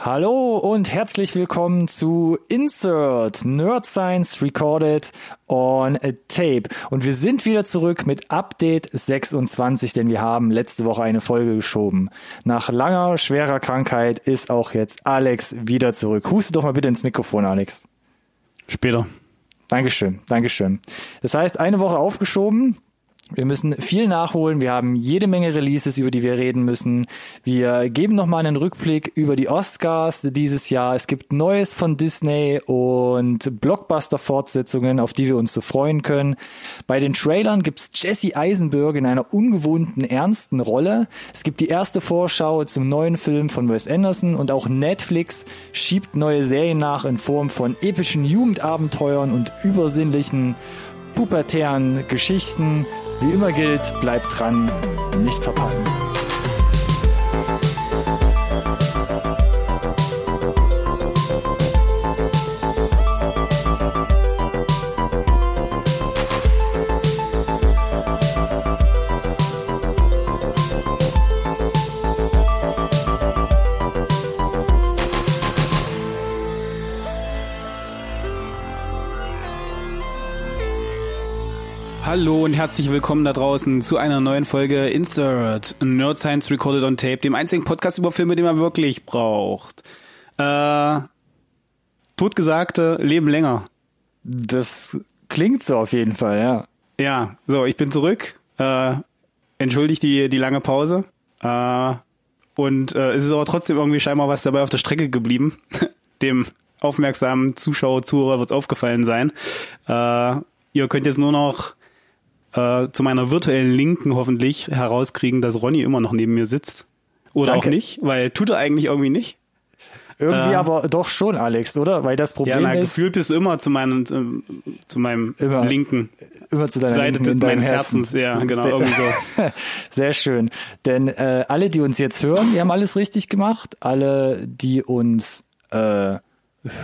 Hallo und herzlich willkommen zu Insert Nerd Science Recorded on a Tape. Und wir sind wieder zurück mit Update 26, denn wir haben letzte Woche eine Folge geschoben. Nach langer, schwerer Krankheit ist auch jetzt Alex wieder zurück. Huste doch mal bitte ins Mikrofon, Alex. Später. Dankeschön, Dankeschön. Das heißt, eine Woche aufgeschoben. Wir müssen viel nachholen. Wir haben jede Menge Releases, über die wir reden müssen. Wir geben nochmal einen Rückblick über die Oscars dieses Jahr. Es gibt Neues von Disney und Blockbuster-Fortsetzungen, auf die wir uns so freuen können. Bei den Trailern gibt's Jesse Eisenberg in einer ungewohnten, ernsten Rolle. Es gibt die erste Vorschau zum neuen Film von Wes Anderson und auch Netflix schiebt neue Serien nach in Form von epischen Jugendabenteuern und übersinnlichen pubertären Geschichten. Wie immer gilt, bleibt dran, nicht verpassen. Hallo und herzlich willkommen da draußen zu einer neuen Folge Insert Nerd Science Recorded on Tape, dem einzigen Podcast über Filme, den man wirklich braucht. Äh, Totgesagte leben länger. Das klingt so auf jeden Fall, ja. Ja, so, ich bin zurück. Äh, entschuldigt die, die lange Pause. Äh, und äh, es ist aber trotzdem irgendwie scheinbar was dabei auf der Strecke geblieben. Dem aufmerksamen Zuschauer, Zuhörer wird es aufgefallen sein. Äh, ihr könnt jetzt nur noch äh, zu meiner virtuellen Linken hoffentlich herauskriegen, dass Ronny immer noch neben mir sitzt. Oder Danke. auch nicht, weil tut er eigentlich irgendwie nicht. Irgendwie Äh, aber doch schon, Alex, oder? Weil das Ja, Problem na, ist, gefühlt bist du immer zu meinem, äh, zu meinem Immer. linken immer zu deiner Seite Linken meines Herzen. Herzens. Ja, genau, Sehr, irgendwie so. Sehr schön. Denn äh, alle, die uns jetzt hören, die haben alles richtig gemacht. Alle, die uns äh,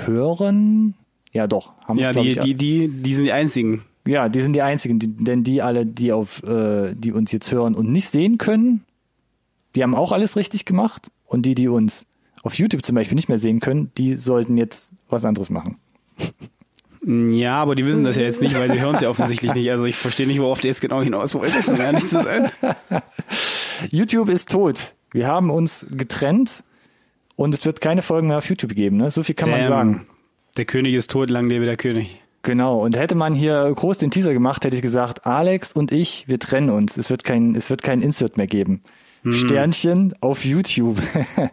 hören, ja doch, haben Ja, die, ich, die, die, die sind die einzigen. Ja, die sind die einzigen, die, denn die alle, die auf, äh, die uns jetzt hören und nicht sehen können, die haben auch alles richtig gemacht. Und die, die uns auf YouTube zum Beispiel nicht mehr sehen können, die sollten jetzt was anderes machen. Ja, aber die wissen das ja jetzt nicht, weil sie hören es ja offensichtlich nicht. Also ich verstehe nicht, worauf du jetzt genau hinaus wolltest, um ehrlich zu sein. YouTube ist tot. Wir haben uns getrennt und es wird keine Folgen mehr auf YouTube geben. Ne? So viel kann man Ähm, sagen. Der König ist tot, lang lebe der König. Genau. Und hätte man hier groß den Teaser gemacht, hätte ich gesagt, Alex und ich, wir trennen uns. Es wird kein, es wird kein Insert mehr geben. Hm. Sternchen auf YouTube.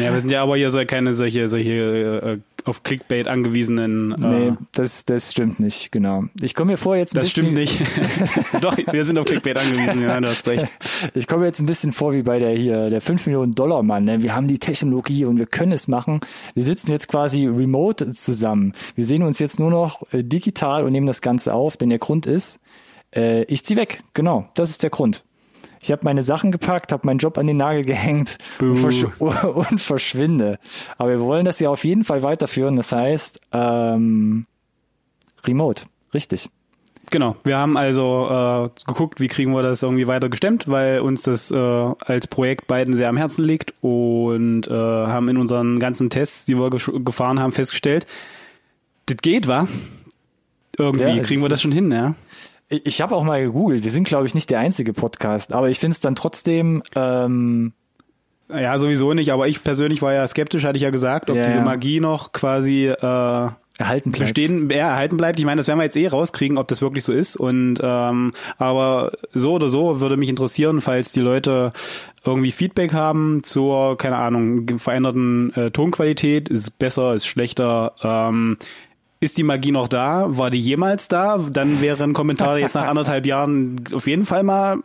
Ja, wir sind ja aber hier so keine solche, solche äh, auf Clickbait angewiesenen. Äh, nee, das, das stimmt nicht, genau. Ich komme mir vor jetzt ein das bisschen, stimmt nicht. Doch, wir sind auf Clickbait angewiesen, ja, du hast recht. Ich komme jetzt ein bisschen vor wie bei der hier, der 5 Millionen Dollar Mann. Ne? Wir haben die Technologie und wir können es machen. Wir sitzen jetzt quasi remote zusammen. Wir sehen uns jetzt nur noch äh, digital und nehmen das Ganze auf, denn der Grund ist, äh, ich zieh weg. Genau, das ist der Grund. Ich habe meine Sachen gepackt, habe meinen Job an den Nagel gehängt und, versch und verschwinde. Aber wir wollen das ja auf jeden Fall weiterführen. Das heißt, ähm, remote. Richtig. Genau, wir haben also äh, geguckt, wie kriegen wir das irgendwie weiter gestemmt, weil uns das äh, als Projekt beiden sehr am Herzen liegt und äh, haben in unseren ganzen Tests, die wir gefahren haben, festgestellt, das geht, wa? Irgendwie Ja, kriegen wir das schon hin, ja. Ich, ich habe auch mal gegoogelt. Wir sind, glaube ich, nicht der einzige Podcast, aber ich finde es dann trotzdem ähm, Ja, sowieso nicht, aber ich persönlich war ja skeptisch, hatte ich ja gesagt, ob Ja, diese. Magie noch quasi äh, erhalten bleibt. bestehen, ja, erhalten bleibt. Ich meine, das werden wir jetzt eh rauskriegen, ob das wirklich so ist. Und ähm, aber so oder so würde mich interessieren, falls die Leute irgendwie Feedback haben zur, keine Ahnung, veränderten äh, Tonqualität, ist es besser, ist schlechter, ähm, ist die Magie noch da? War die jemals da? Dann wäre ein Kommentar jetzt nach anderthalb Jahren auf jeden Fall mal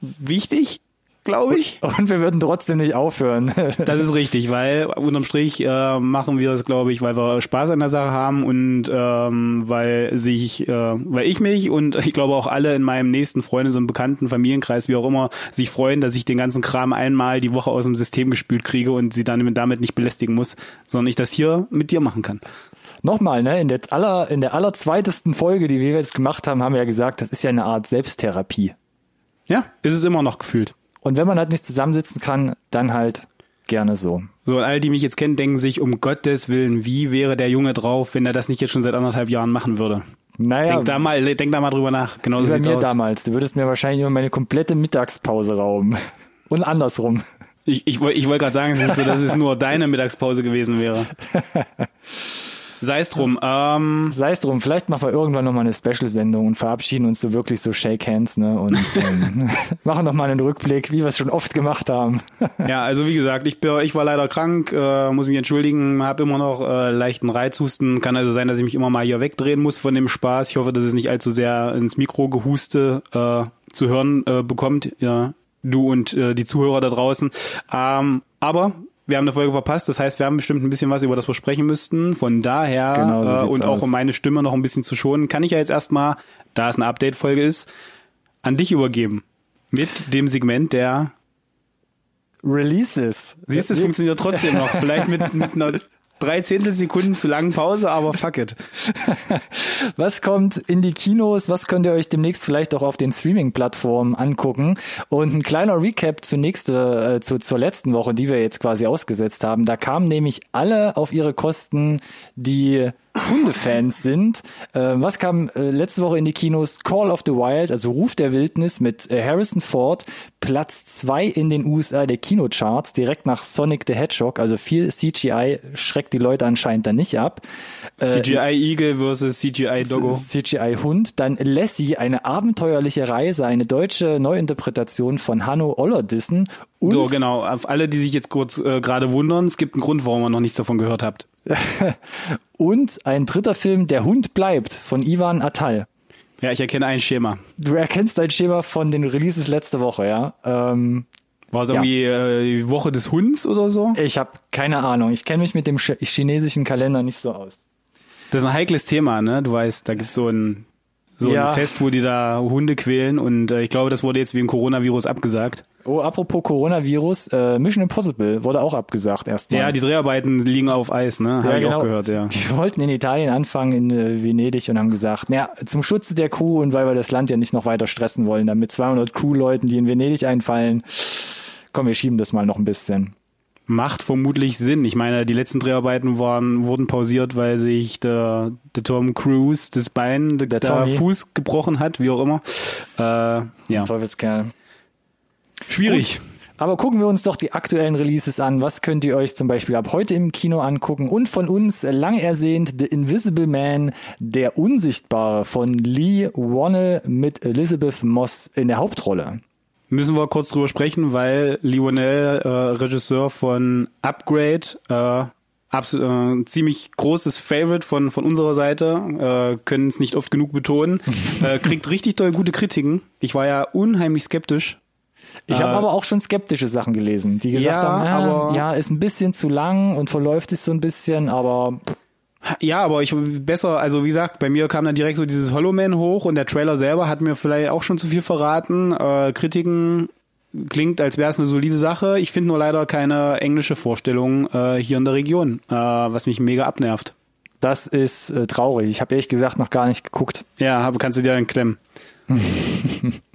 wichtig, glaube ich. Und wir würden trotzdem nicht aufhören. Das ist richtig, weil unterm Strich äh, machen wir das, glaube ich, weil wir Spaß an der Sache haben und ähm, weil sich, äh, weil ich mich und ich glaube auch alle in meinem nächsten Freundes- und Bekannten, Familienkreis, wie auch immer, sich freuen, dass ich den ganzen Kram einmal die Woche aus dem System gespült kriege und sie dann damit nicht belästigen muss, sondern ich das hier mit dir machen kann. Nochmal, ne, in der aller, in der allerzweitesten Folge, die wir jetzt gemacht haben, haben wir ja gesagt, das ist ja eine Art Selbsttherapie. Ja, ist es immer noch gefühlt. Und wenn man halt nicht zusammensitzen kann, dann halt gerne so. So, und alle, die mich jetzt kennen, denken sich, um Gottes Willen, wie wäre der Junge drauf, wenn er das nicht jetzt schon seit anderthalb Jahren machen würde? Naja, Denk da mal, denk da mal drüber nach. Genau wie so bei mir aus. damals. Du würdest mir wahrscheinlich immer meine komplette Mittagspause rauben. Und andersrum. Ich, ich, ich wollte gerade sagen, es ist so, dass es nur deine Mittagspause gewesen wäre. Sei es drum. Ähm, Sei es drum, vielleicht machen wir irgendwann nochmal eine Special-Sendung und verabschieden uns so wirklich so Shake Hands, ne? Und ähm, machen nochmal einen Rückblick, wie wir es schon oft gemacht haben. ja, also wie gesagt, ich, bin, ich war leider krank, äh, muss mich entschuldigen, habe immer noch äh, leichten Reizhusten. Kann also sein, dass ich mich immer mal hier wegdrehen muss von dem Spaß. Ich hoffe, dass es nicht allzu sehr ins Mikro gehuste äh, zu hören äh, bekommt. Ja, du und äh, die Zuhörer da draußen. Ähm, aber wir haben eine Folge verpasst, das heißt, wir haben bestimmt ein bisschen was, über das wir sprechen müssten. Von daher Genau, so äh, und auch aus. um meine Stimme noch ein bisschen zu schonen, kann ich ja jetzt erstmal, da es eine Update-Folge ist, an dich übergeben. Mit dem Segment der Releases. Siehst du, es funktioniert trotzdem noch. Vielleicht mit, mit einer drei Zehntelsekunden zu langen Pause, aber fuck it. Was kommt in die Kinos? Was könnt ihr euch demnächst vielleicht auch auf den Streaming-Plattformen angucken? Und ein kleiner Recap zur nächste, äh, zu, zur letzten Woche, die wir jetzt quasi ausgesetzt haben. Da kamen nämlich alle auf ihre Kosten, die Hundefans sind. Äh, was kam äh, letzte Woche in die Kinos? Call of the Wild, also Ruf der Wildnis mit äh, Harrison Ford, Platz zwei in den USA der Kinocharts, direkt nach Sonic the Hedgehog. Also viel CGI schreckt die Leute anscheinend dann nicht ab. Äh, CGI Eagle versus CGI Doggo. CGI Hund, dann Lassie, eine abenteuerliche Reise, eine deutsche Neuinterpretation von Hanno Ollerdissen und So, genau. Auf alle, die sich jetzt kurz äh, gerade wundern, es gibt einen Grund, warum ihr noch nichts davon gehört habt. und ein dritter Film, Der Hund bleibt, von Ivan Atal. Ja, ich erkenne ein Schema. Du erkennst dein Schema von den Releases letzte Woche, ja? Ähm, War es irgendwie äh, die Woche des Hunds oder so? ich habe keine Ahnung. Ich kenne mich mit dem ch chinesischen Kalender nicht so aus. Das ist ein heikles Thema, ne? Du weißt, da gibt's so ein so Ja. ein Fest, wo die da Hunde quälen und äh, ich glaube, das wurde jetzt wegen Coronavirus abgesagt. Oh, apropos Coronavirus, äh, Mission Impossible wurde auch abgesagt erstmal. Ja, die Dreharbeiten liegen auf Eis, ne? Habe ich auch gehört, ja. Die wollten in Italien anfangen, in äh, Venedig und haben gesagt, naja, zum Schutze der Crew und weil wir das Land ja nicht noch weiter stressen wollen, dann mit 200 Crewleuten, die in Venedig einfallen, komm, wir schieben das mal noch ein bisschen. Macht vermutlich Sinn. Ich meine, die letzten Dreharbeiten waren, wurden pausiert, weil sich der, der Tom Cruise das Bein, der, Der der. Fuß gebrochen hat, wie auch immer. Äh, ja, Teufelskerl. schwierig. Aber gucken wir uns doch die aktuellen Releases an. Was könnt ihr euch zum Beispiel ab heute im Kino angucken? Und von uns lang ersehnt The Invisible Man, der Unsichtbare von Lee Wannell mit Elizabeth Moss in der Hauptrolle. Müssen wir kurz drüber sprechen, weil Lionel, äh, Regisseur von Upgrade, äh, abs äh, ziemlich großes Favorite von, von unserer Seite, äh, können es nicht oft genug betonen, äh, kriegt richtig toll gute Kritiken. Ich war ja unheimlich skeptisch. Ich habe Äh, aber auch schon skeptische Sachen gelesen, die gesagt Ja, haben, ja, aber- ja, ist ein bisschen zu lang und verläuft sich so ein bisschen, aber Ja, aber ich besser, also wie gesagt, bei mir kam dann direkt so dieses Hollow Man hoch und der Trailer selber hat mir vielleicht auch schon zu viel verraten. Äh, Kritiken klingt, als wäre es eine solide Sache. Ich finde nur leider keine englische Vorstellung äh, hier in der Region, äh, was mich mega abnervt. das ist äh, traurig. Ich habe ehrlich gesagt noch gar nicht geguckt. Ja, hab, kannst du dir dann klemmen.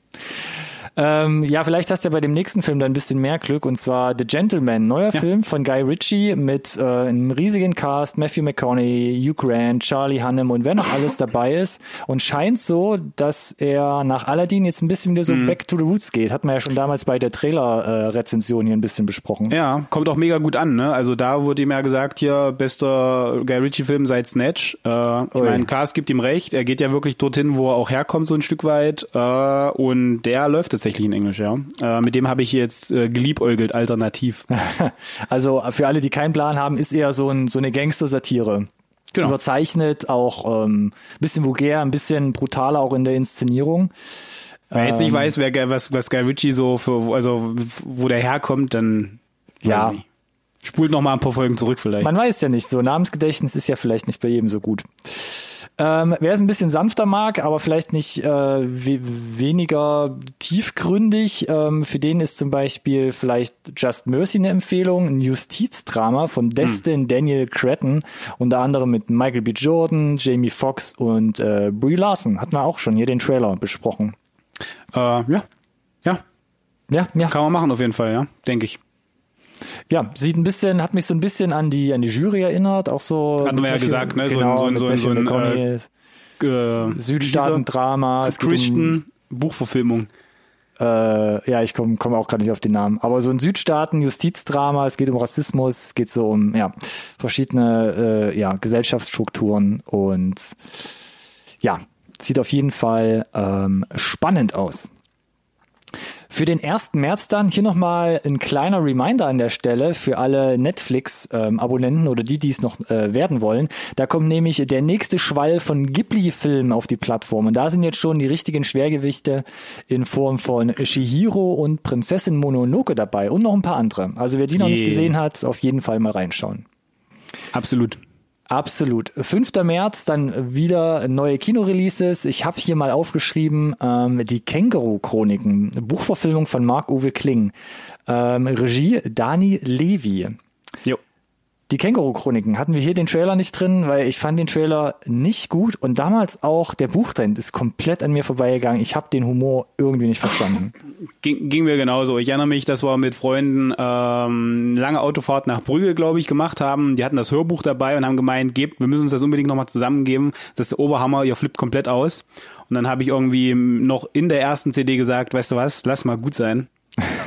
Ähm, ja, vielleicht hast du ja bei dem nächsten Film dann ein bisschen mehr Glück und zwar The Gentleman, neuer Film von Guy Ritchie mit äh, einem riesigen Cast, Matthew McConaughey, Hugh Grant, Charlie Hunnam und wer noch alles dabei ist und scheint so, dass er nach Aladdin jetzt ein bisschen wieder so back to the roots geht. Hat man ja schon damals bei der Trailer-Rezension hier ein bisschen besprochen. Ja, kommt auch mega gut an, ne? Also da wurde ihm ja gesagt, hier, bester Guy Ritchie-Film seit Snatch. Äh, ich meine, Cast gibt ihm recht, er geht ja wirklich dorthin, wo er auch herkommt, so ein Stück weit. Äh, und der läuft tatsächlich in Englisch, ja. Äh, mit dem habe ich jetzt äh, geliebäugelt, alternativ. Also für alle, die keinen Plan haben, ist eher so, ein, so eine Gangster-Satire. Genau. Überzeichnet, auch ähm, bisschen vulgär, ein bisschen brutaler auch in der Inszenierung. Wer jetzt nicht Ähm. weiß, wer, was, was Guy Ritchie so für, also wo der herkommt, dann Ja. spult noch mal ein paar Folgen zurück vielleicht. Man weiß ja nicht, so Namensgedächtnis ist ja vielleicht nicht bei jedem so gut. Ähm, wer es ein bisschen sanfter mag, aber vielleicht nicht äh, we weniger tiefgründig, ähm, für den ist zum Beispiel vielleicht Just Mercy eine Empfehlung, ein Justizdrama von Destin Daniel Cretton, unter anderem mit Michael B. Jordan, Jamie Foxx und äh, Brie Larson. Hatten wir auch schon hier den Trailer besprochen. äh, ja, ja, Ja, ja. kann man machen auf jeden Fall, ja, denke ich. Ja, sieht ein bisschen, hat mich so ein bisschen an die an die Jury erinnert, auch so. Hatten wir ja gesagt, ne? Genau, so ein, so ein, so ein, so ein äh, Südstaaten-Drama. Christian Buchverfilmung. Äh, ja, ich komme komm auch gerade nicht auf den Namen. Aber so ein Südstaaten-Justizdrama, es geht um Rassismus, es geht so um ja, verschiedene äh, ja, Gesellschaftsstrukturen und ja, sieht auf jeden Fall ähm, spannend aus. Für den 1. März dann hier nochmal ein kleiner Reminder an der Stelle für alle Netflix-Abonnenten ähm, oder die, die es noch äh, werden wollen. Da kommt nämlich der nächste Schwall von Ghibli-Filmen auf die Plattform. Und da sind jetzt schon die richtigen Schwergewichte in Form von Shihiro und Prinzessin Mononoke dabei und noch ein paar andere. Also wer die noch yeah. nicht gesehen hat, auf jeden Fall mal reinschauen. Absolut. Absolut. 5. März dann wieder neue Kinoreleases. Ich habe hier mal aufgeschrieben ähm, die Känguru-Chroniken, Buchverfilmung von Marc-Uwe Kling. Ähm, Regie Dani Levi. Jo. Die Känguru-Chroniken hatten wir hier den Trailer nicht drin, weil ich fand den Trailer nicht gut und damals auch der Buchtrend ist komplett an mir vorbeigegangen. Ich habe den Humor irgendwie nicht verstanden. Ging, ging mir genauso. Ich erinnere mich, dass wir mit Freunden ähm, lange Autofahrt nach Brügge, glaube ich, gemacht haben. Die hatten das Hörbuch dabei und haben gemeint, gebt, wir müssen uns das unbedingt nochmal zusammengeben. Das ist der Oberhammer, ihr flippt komplett aus. Und dann habe ich irgendwie noch in der ersten CD gesagt, weißt du was, lass mal gut sein.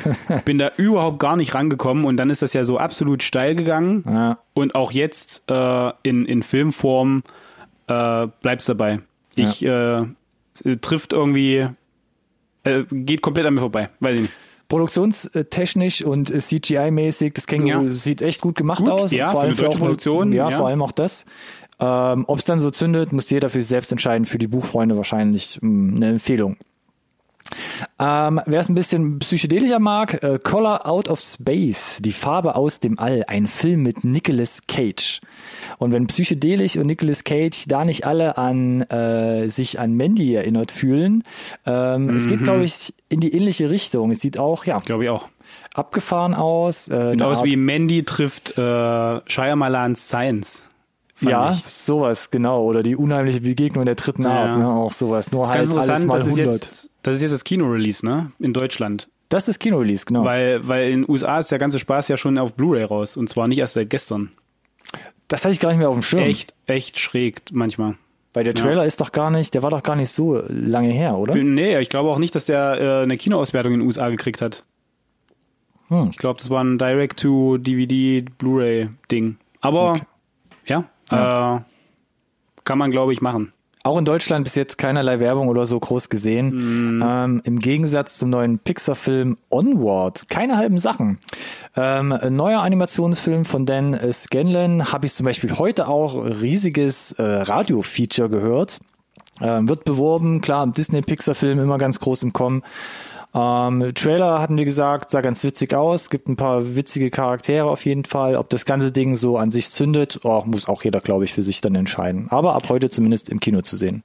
bin da überhaupt gar nicht rangekommen und dann ist das ja so absolut steil gegangen. Ja. Und auch jetzt äh, in, in Filmform äh, bleibt's dabei. Ich ja. äh, trifft irgendwie, äh, geht komplett an mir vorbei, weiß ich nicht. Produktionstechnisch und CGI-mäßig, das Känguru ja. sieht echt gut gemacht gut, aus. Ja, vor allem für, für Produktion. Ja, ja, vor allem auch das. Ähm, Ob es dann so zündet, muss jeder für sich selbst entscheiden. Für die Buchfreunde wahrscheinlich mh, hm, eine Empfehlung. Ähm, Wer es ein bisschen psychedelischer mag, äh, Color Out of Space, die Farbe aus dem All, ein Film mit Nicolas Cage. Und wenn psychedelisch und Nicolas Cage da nicht alle an äh, sich an Mandy erinnert fühlen, ähm, mhm. es geht, glaube ich, in die ähnliche Richtung. Es sieht auch, ja, glaube ich auch, abgefahren aus. Äh, sieht aus Art wie Mandy trifft äh, Shyamalan's Science ja, ich. sowas, genau. Oder die unheimliche Begegnung der dritten ja. Art, ne? auch sowas. Nur halt alles mal das 100. Ist jetzt, das ist jetzt das Kino-Release, ne? In Deutschland. Das ist Kino-Release, genau. Weil, weil in den USA ist der ganze Spaß ja schon auf Blu-ray raus. Und zwar nicht erst seit gestern. Das hatte ich gar nicht mehr auf dem Schirm. Echt, echt schräg manchmal. Weil der Trailer ja. ist doch gar nicht, der war doch gar nicht so lange her, oder? Nee, ich glaube auch nicht, dass der äh, eine Kinoauswertung in den USA gekriegt hat. Hm. Ich glaube, das war ein Direct-to-DVD Blu-ray-Ding. Aber okay. Ja. Äh, kann man, glaube ich, machen. Auch in Deutschland bis jetzt keinerlei Werbung oder so groß gesehen. Mm. Ähm, Im Gegensatz zum neuen Pixar-Film Onward. Keine halben Sachen. Ähm, ein neuer Animationsfilm von Dan Scanlon habe ich zum Beispiel heute auch riesiges äh, Radio-Feature gehört. Ähm, wird beworben, klar, Disney-Pixar-Film immer ganz groß im Kommen. Ähm, Trailer hatten wir gesagt, sah ganz witzig aus, gibt ein paar witzige Charaktere auf jeden Fall. Ob das ganze Ding so an sich zündet, oh, muss auch jeder, glaube ich, für sich dann entscheiden. Aber ab heute zumindest im Kino zu sehen.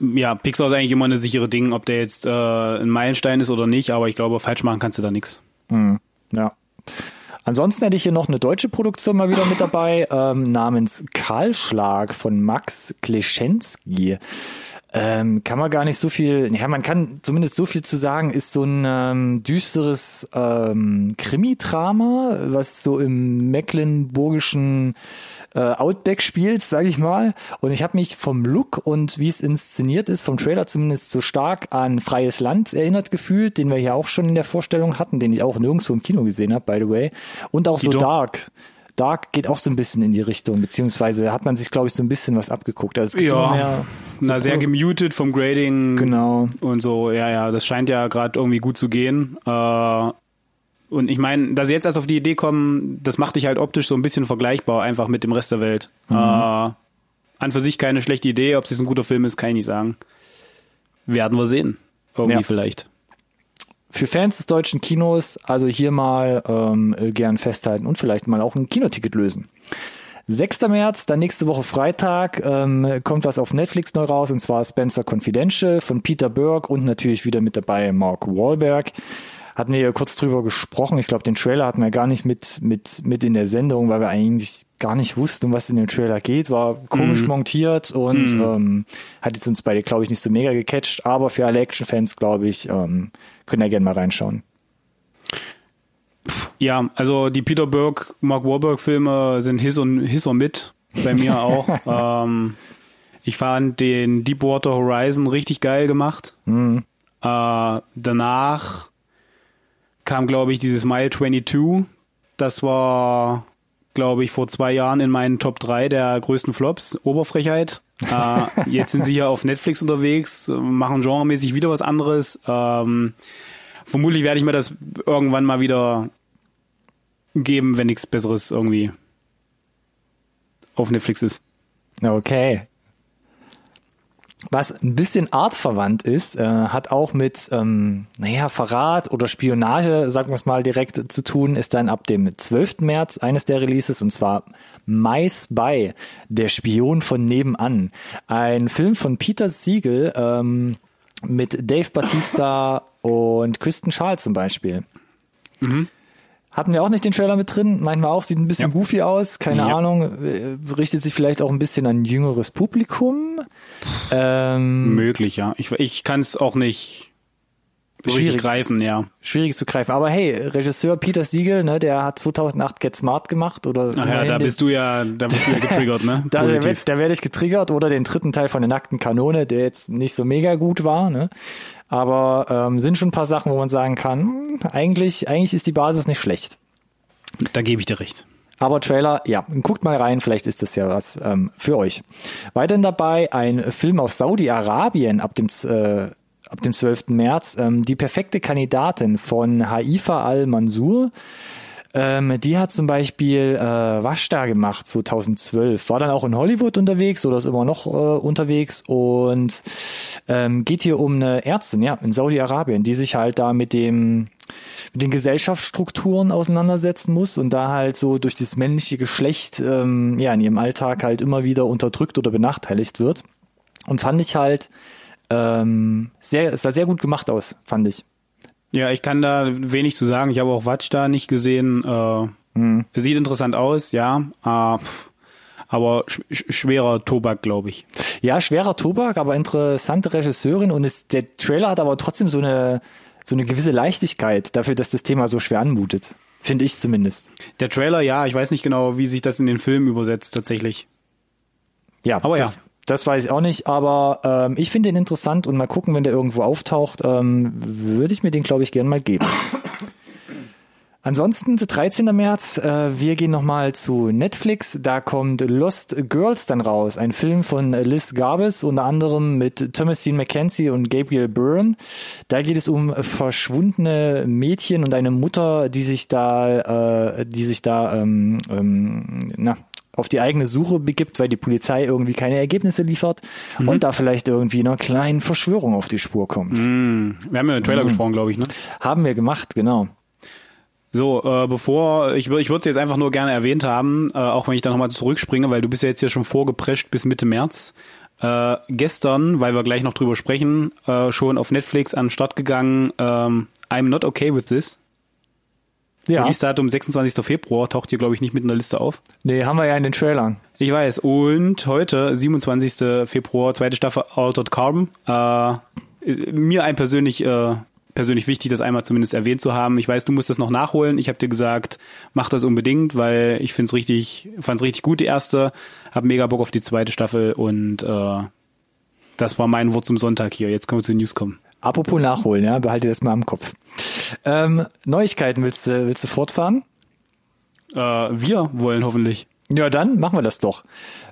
Ja, Pixar ist eigentlich immer eine sichere Ding, ob der jetzt äh, ein Meilenstein ist oder nicht, aber ich glaube, falsch machen kannst du da nichts. Mhm, ja. Ansonsten hätte ich hier noch eine deutsche Produktion mal wieder mit dabei, ähm, namens Kahlschlag von Max Kleschensky ähm, kann man gar nicht so viel, ja, man kann zumindest so viel zu sagen, ist so ein ähm, düsteres ähm, Krimi-Drama, was so im mecklenburgischen äh, Outback spielt, sage ich mal. Und ich habe mich vom Look und wie es inszeniert ist, vom Trailer zumindest so stark an Freies Land erinnert gefühlt, den wir ja auch schon in der Vorstellung hatten, den ich auch nirgendwo im Kino gesehen habe, by the way. Und auch Die so doch. Dark. Dark geht auch so ein bisschen in die Richtung, beziehungsweise hat man sich, glaube ich, so ein bisschen was abgeguckt. Also es gibt ja, mehr so na, sehr gemutet vom Grading. Genau. Und so, ja, ja, das scheint ja gerade irgendwie gut zu gehen. Äh, und ich meine, dass sie jetzt erst auf die Idee kommen, das macht dich halt optisch so ein bisschen vergleichbar einfach mit dem Rest der Welt. Mhm. Äh, an für sich keine schlechte Idee, ob es ein guter Film ist, kann ich nicht sagen. Werden wir sehen. Irgendwie ja. vielleicht für Fans des deutschen Kinos also hier mal ähm, gern festhalten und vielleicht mal auch ein Kinoticket lösen. 6. März, dann nächste Woche Freitag, ähm, kommt was auf Netflix neu raus und zwar Spencer Confidential von Peter Burke und natürlich wieder mit dabei Mark Wahlberg. Hatten wir ja kurz drüber gesprochen. Ich glaube, den Trailer hatten wir gar nicht mit, mit, mit in der Sendung, weil wir eigentlich gar nicht wussten, um was in dem Trailer geht. War komisch mm. montiert und mm. ähm, hat jetzt uns beide, glaube ich, nicht so mega gecatcht. Aber für alle Action-Fans, glaube ich, ähm, können ja gerne mal reinschauen. Ja, also die Peter Berg, Mark Warburg Filme sind His und His und mit bei mir auch. ähm, ich fand den Deepwater Horizon richtig geil gemacht. Mhm. Äh, danach kam, glaube ich, dieses Mile 22. Das war, glaube ich, vor zwei Jahren in meinen Top 3 der größten Flops. Oberfrechheit. äh, jetzt sind sie hier auf Netflix unterwegs, machen genremäßig wieder was anderes. Ähm, vermutlich werde ich mir das irgendwann mal wieder geben, wenn nichts Besseres irgendwie auf Netflix ist. Okay. Was ein bisschen artverwandt ist, äh, hat auch mit, ähm, naja, Verrat oder Spionage, sagen wir es mal direkt, zu tun, ist dann ab dem 12. März eines der Releases und zwar My Spy, der Spion von nebenan. Ein Film von Peter Siegel ähm, mit Dave Batista und Kristen Schaal zum Beispiel. Mhm. Hatten wir auch nicht den Trailer mit drin. Manchmal auch, sieht ein bisschen Ja. goofy aus. Keine Ja. Ahnung. äh, Richtet sich vielleicht auch ein bisschen an jüngeres Publikum. Ähm, Möglich, ja. Ich, ich kann es auch nicht Schwierig. greifen, ja. schwierig zu greifen. Aber hey, Regisseur Peter Siegel, ne, der hat 2008 Get Smart gemacht oder Ach ja, da bist du ja, da bist du ja getriggert, ne? da, da, Positiv. werd, da werde ich getriggert oder den dritten Teil von der nackten Kanone, der jetzt nicht so mega gut war, ne? Aber ähm, sind schon ein paar Sachen, wo man sagen kann, hm, eigentlich, eigentlich ist die Basis nicht schlecht. Da gebe ich dir recht. Aber Trailer, ja, guckt mal rein, vielleicht ist das ja was ähm, für euch. Weiterhin dabei ein Film aus Saudi-Arabien ab dem äh, ab dem 12. März, ähm, die perfekte Kandidatin von Haifa al-Mansur. Ähm, die hat zum Beispiel äh, Washda gemacht 2012, war dann auch in Hollywood unterwegs oder ist immer noch äh, unterwegs und ähm, geht hier um eine Ärztin, ja, in Saudi-Arabien, die sich halt da mit dem mit den Gesellschaftsstrukturen auseinandersetzen muss und da halt so durch das männliche Geschlecht ähm, ja in ihrem Alltag halt immer wieder unterdrückt oder benachteiligt wird. Und fand ich halt ähm, sehr, es sah sehr gut gemacht aus, fand ich. Ja, ich kann da wenig zu sagen. Ich habe auch Watch da nicht gesehen. Äh, Mhm. Sieht interessant aus, ja. Äh, aber sch sch schwerer Tobak, glaube ich. Ja, schwerer Tobak, aber interessante Regisseurin und es, der Trailer hat aber trotzdem so eine so eine gewisse Leichtigkeit dafür, dass das Thema so schwer anmutet. Finde ich zumindest. Der Trailer, ja, ich weiß nicht genau, wie sich das in den Film übersetzt tatsächlich. Ja, Aber ja. Das weiß ich auch nicht, aber ähm, ich finde den interessant und mal gucken, wenn der irgendwo auftaucht, ähm, würde ich mir den, glaube ich, gern mal geben. Ansonsten, der 13. März, äh, wir gehen nochmal zu Netflix. Da kommt Lost Girls dann raus. Ein Film von Liz Garbus, unter anderem mit Thomasine McKenzie und Gabriel Byrne. Da geht es um verschwundene Mädchen und eine Mutter, die sich da, äh, die sich da, ähm, ähm, na, auf die eigene Suche begibt, weil die Polizei irgendwie keine Ergebnisse liefert und da vielleicht irgendwie einer kleinen Verschwörung auf die Spur kommt. Wir haben ja über den Trailer gesprochen, glaube ich, ne? Haben wir gemacht, genau. So, äh, bevor, ich, ich würde es jetzt einfach nur gerne erwähnt haben, äh, auch wenn ich da nochmal zurückspringe, weil du bist ja jetzt hier schon vorgeprescht bis Mitte März. Äh, gestern, weil wir gleich noch drüber sprechen, äh, schon auf Netflix an den Start gegangen, ähm, I'm not okay with this. Ja, Release-Datum 26. Februar, taucht hier, glaube ich, nicht mit in der Liste auf. nee, haben wir ja in den Trailern. Ich weiß. Und heute, 27. Februar, zweite Staffel Altered Carbon. Äh, mir ein persönlich, äh, persönlich wichtig, das einmal zumindest erwähnt zu haben. Ich weiß, du musst das noch nachholen. Ich habe dir gesagt, mach das unbedingt, weil ich find's richtig, fand's richtig gut, die erste. Hab mega Bock auf die zweite Staffel und äh, das war mein Wort zum Sonntag hier. Jetzt können wir zu den News kommen. Apropos nachholen, ja, behalte das mal im Kopf. Ähm, Neuigkeiten willst du, willst du fortfahren? Äh, wir wollen hoffentlich. Ja, dann machen wir das doch.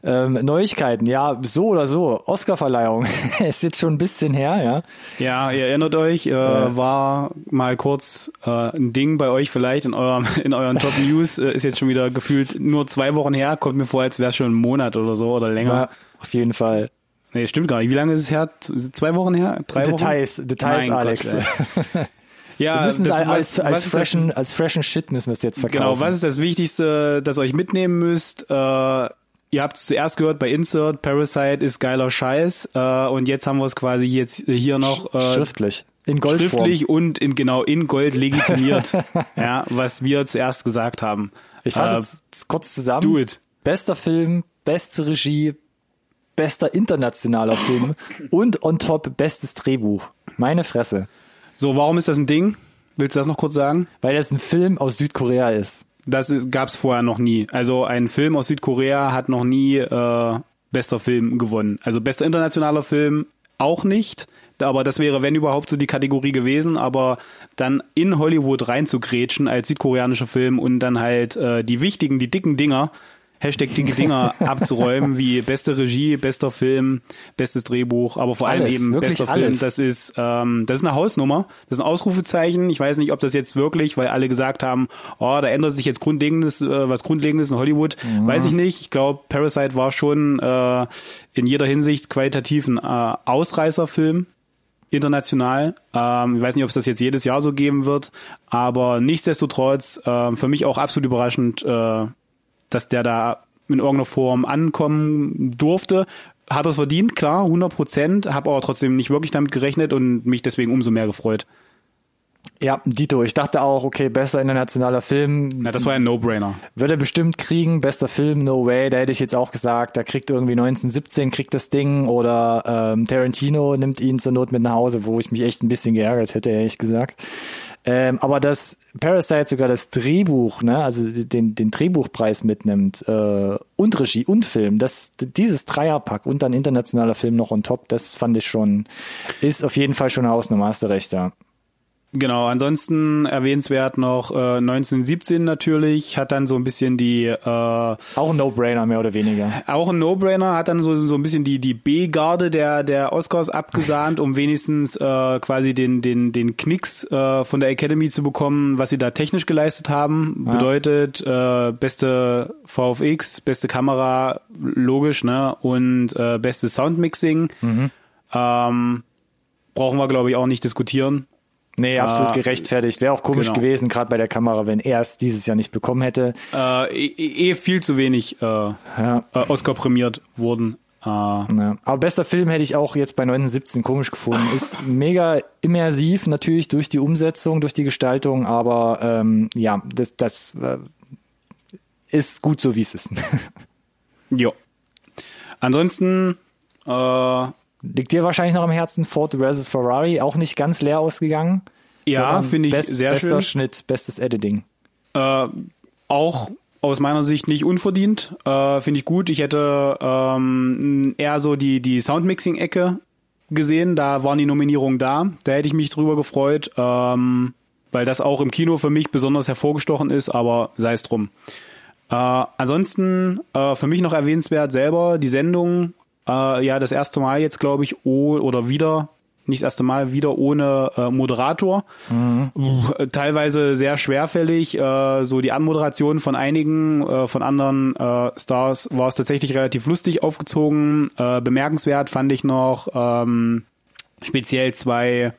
Ähm, Neuigkeiten, ja, so oder so. Oscarverleihung ist jetzt schon ein bisschen her, ja. Ja, ihr erinnert euch, äh, war mal kurz äh, ein Ding bei euch vielleicht in eurem in euren Top News äh, ist jetzt schon wieder gefühlt nur zwei Wochen her, kommt mir vor, als wäre es schon ein Monat oder so oder länger. ja. Auf jeden Fall. Nee, stimmt gar nicht. Wie lange ist es her? Zwei Wochen her? Drei Details, Wochen? Details, Mein Alex. Gott, ja, wir müssen es das- als, was- als, was ist das- freshen, als freshen Shit müssen wir es jetzt verkaufen. Genau, was ist das Wichtigste, das ihr euch mitnehmen müsst? Äh, ihr habt es zuerst gehört bei Insert, Parasite ist geiler Scheiß äh, und jetzt haben wir es quasi jetzt hier noch äh, Schriftlich. In Goldform. schriftlich und in genau in Gold legitimiert, ja, was wir zuerst gesagt haben. Ich fasse Äh, jetzt kurz zusammen. do it. Bester Film, beste Regie, bester internationaler Film und on top bestes Drehbuch. Meine Fresse. So, warum ist das ein Ding? Willst du das noch kurz sagen? Weil das ein Film aus Südkorea ist. Das gab es vorher noch nie. Also ein Film aus Südkorea hat noch nie äh, bester Film gewonnen. Also bester internationaler Film auch nicht. Aber das wäre, wenn überhaupt, so die Kategorie gewesen. Aber dann in Hollywood reinzugrätschen als südkoreanischer Film und dann halt äh, die wichtigen, die dicken Dinger Hashtag dicke Dinger abzuräumen, wie beste Regie, bester Film, bestes Drehbuch, aber vor allem Alles, eben bester alles. Film. Das ist, ähm, das ist eine Hausnummer, das ist ein Ausrufezeichen. Ich weiß nicht, ob das jetzt wirklich, weil alle gesagt haben, oh, da ändert sich jetzt Grundlegendes, äh, was Grundlegendes in Hollywood. Weiß ich nicht. Ich glaube, Parasite war schon äh, in jeder Hinsicht qualitativ ein äh, Ausreißerfilm international. Ähm, ich weiß nicht, ob es das jetzt jedes Jahr so geben wird, aber nichtsdestotrotz äh, für mich auch absolut überraschend, äh, dass der da in irgendeiner Form ankommen durfte. Hat es verdient, klar, 100 Prozent, habe aber trotzdem nicht wirklich damit gerechnet und mich deswegen umso mehr gefreut. Ja, Dito, ich dachte auch, okay, bester internationaler Film. Na, das war ein No-Brainer. Wird er bestimmt kriegen, bester Film, no way. Da hätte ich jetzt auch gesagt, da kriegt irgendwie 1917 kriegt das Ding oder ähm, Tarantino nimmt ihn zur Not mit nach Hause, wo ich mich echt ein bisschen geärgert hätte, ehrlich gesagt. Ähm, aber dass Parasite sogar das Drehbuch, ne, also den, den Drehbuchpreis mitnimmt, äh, und Regie und Film, das, dieses Dreierpack und dann internationaler Film noch on top, das fand ich schon, ist auf jeden Fall schon eine Hausnummer, hast du recht, ja. Genau, ansonsten erwähnenswert noch äh, 1917 natürlich, hat dann so ein bisschen die äh, Auch ein No-Brainer, mehr oder weniger. auch ein No-Brainer, hat dann so, so ein bisschen die, die B-Garde der, der Oscars abgesahnt, um wenigstens äh, quasi den, den, den Knicks äh, von der Academy zu bekommen, was sie da technisch geleistet haben. Ja. Bedeutet, äh, beste VFX, beste Kamera, logisch, ne? Und äh, beste Soundmixing. Ähm, brauchen wir, glaube ich, auch nicht diskutieren. Nee, absolut Ah, gerechtfertigt. Wäre auch komisch genau. gewesen, gerade bei der Kamera, wenn er es dieses Jahr nicht bekommen hätte. Äh, eh, eh viel zu wenig äh, Ja. äh, Oscar prämiert wurden. Äh, Ja. Aber bester Film hätte ich auch jetzt bei 1917 komisch gefunden. Ist mega immersiv, natürlich durch die Umsetzung, durch die Gestaltung, aber ähm, ja, das, das äh, ist gut so, wie es ist. ja. Ansonsten äh, Liegt dir wahrscheinlich noch am Herzen Ford vs. Ferrari, auch nicht ganz leer ausgegangen. Ja, finde ich best, sehr bester schön. Schnitt, bestes Editing. Äh, auch aus meiner Sicht nicht unverdient. Äh, Finde ich gut. Ich hätte ähm, eher so die, die Soundmixing-Ecke gesehen. Da waren die Nominierungen da. Da hätte ich mich drüber gefreut, ähm, weil das auch im Kino für mich besonders hervorgestochen ist, aber sei es drum. Äh, ansonsten äh, für mich noch erwähnenswert selber die Sendung. Äh, ja, das erste Mal jetzt, glaube ich, oh, oder wieder, nicht das erste Mal, wieder ohne äh, Moderator. Uh, teilweise sehr schwerfällig. Äh, so die Anmoderation von einigen, äh, von anderen äh, Stars war es tatsächlich relativ lustig aufgezogen. Äh, bemerkenswert fand ich noch ähm, speziell zwei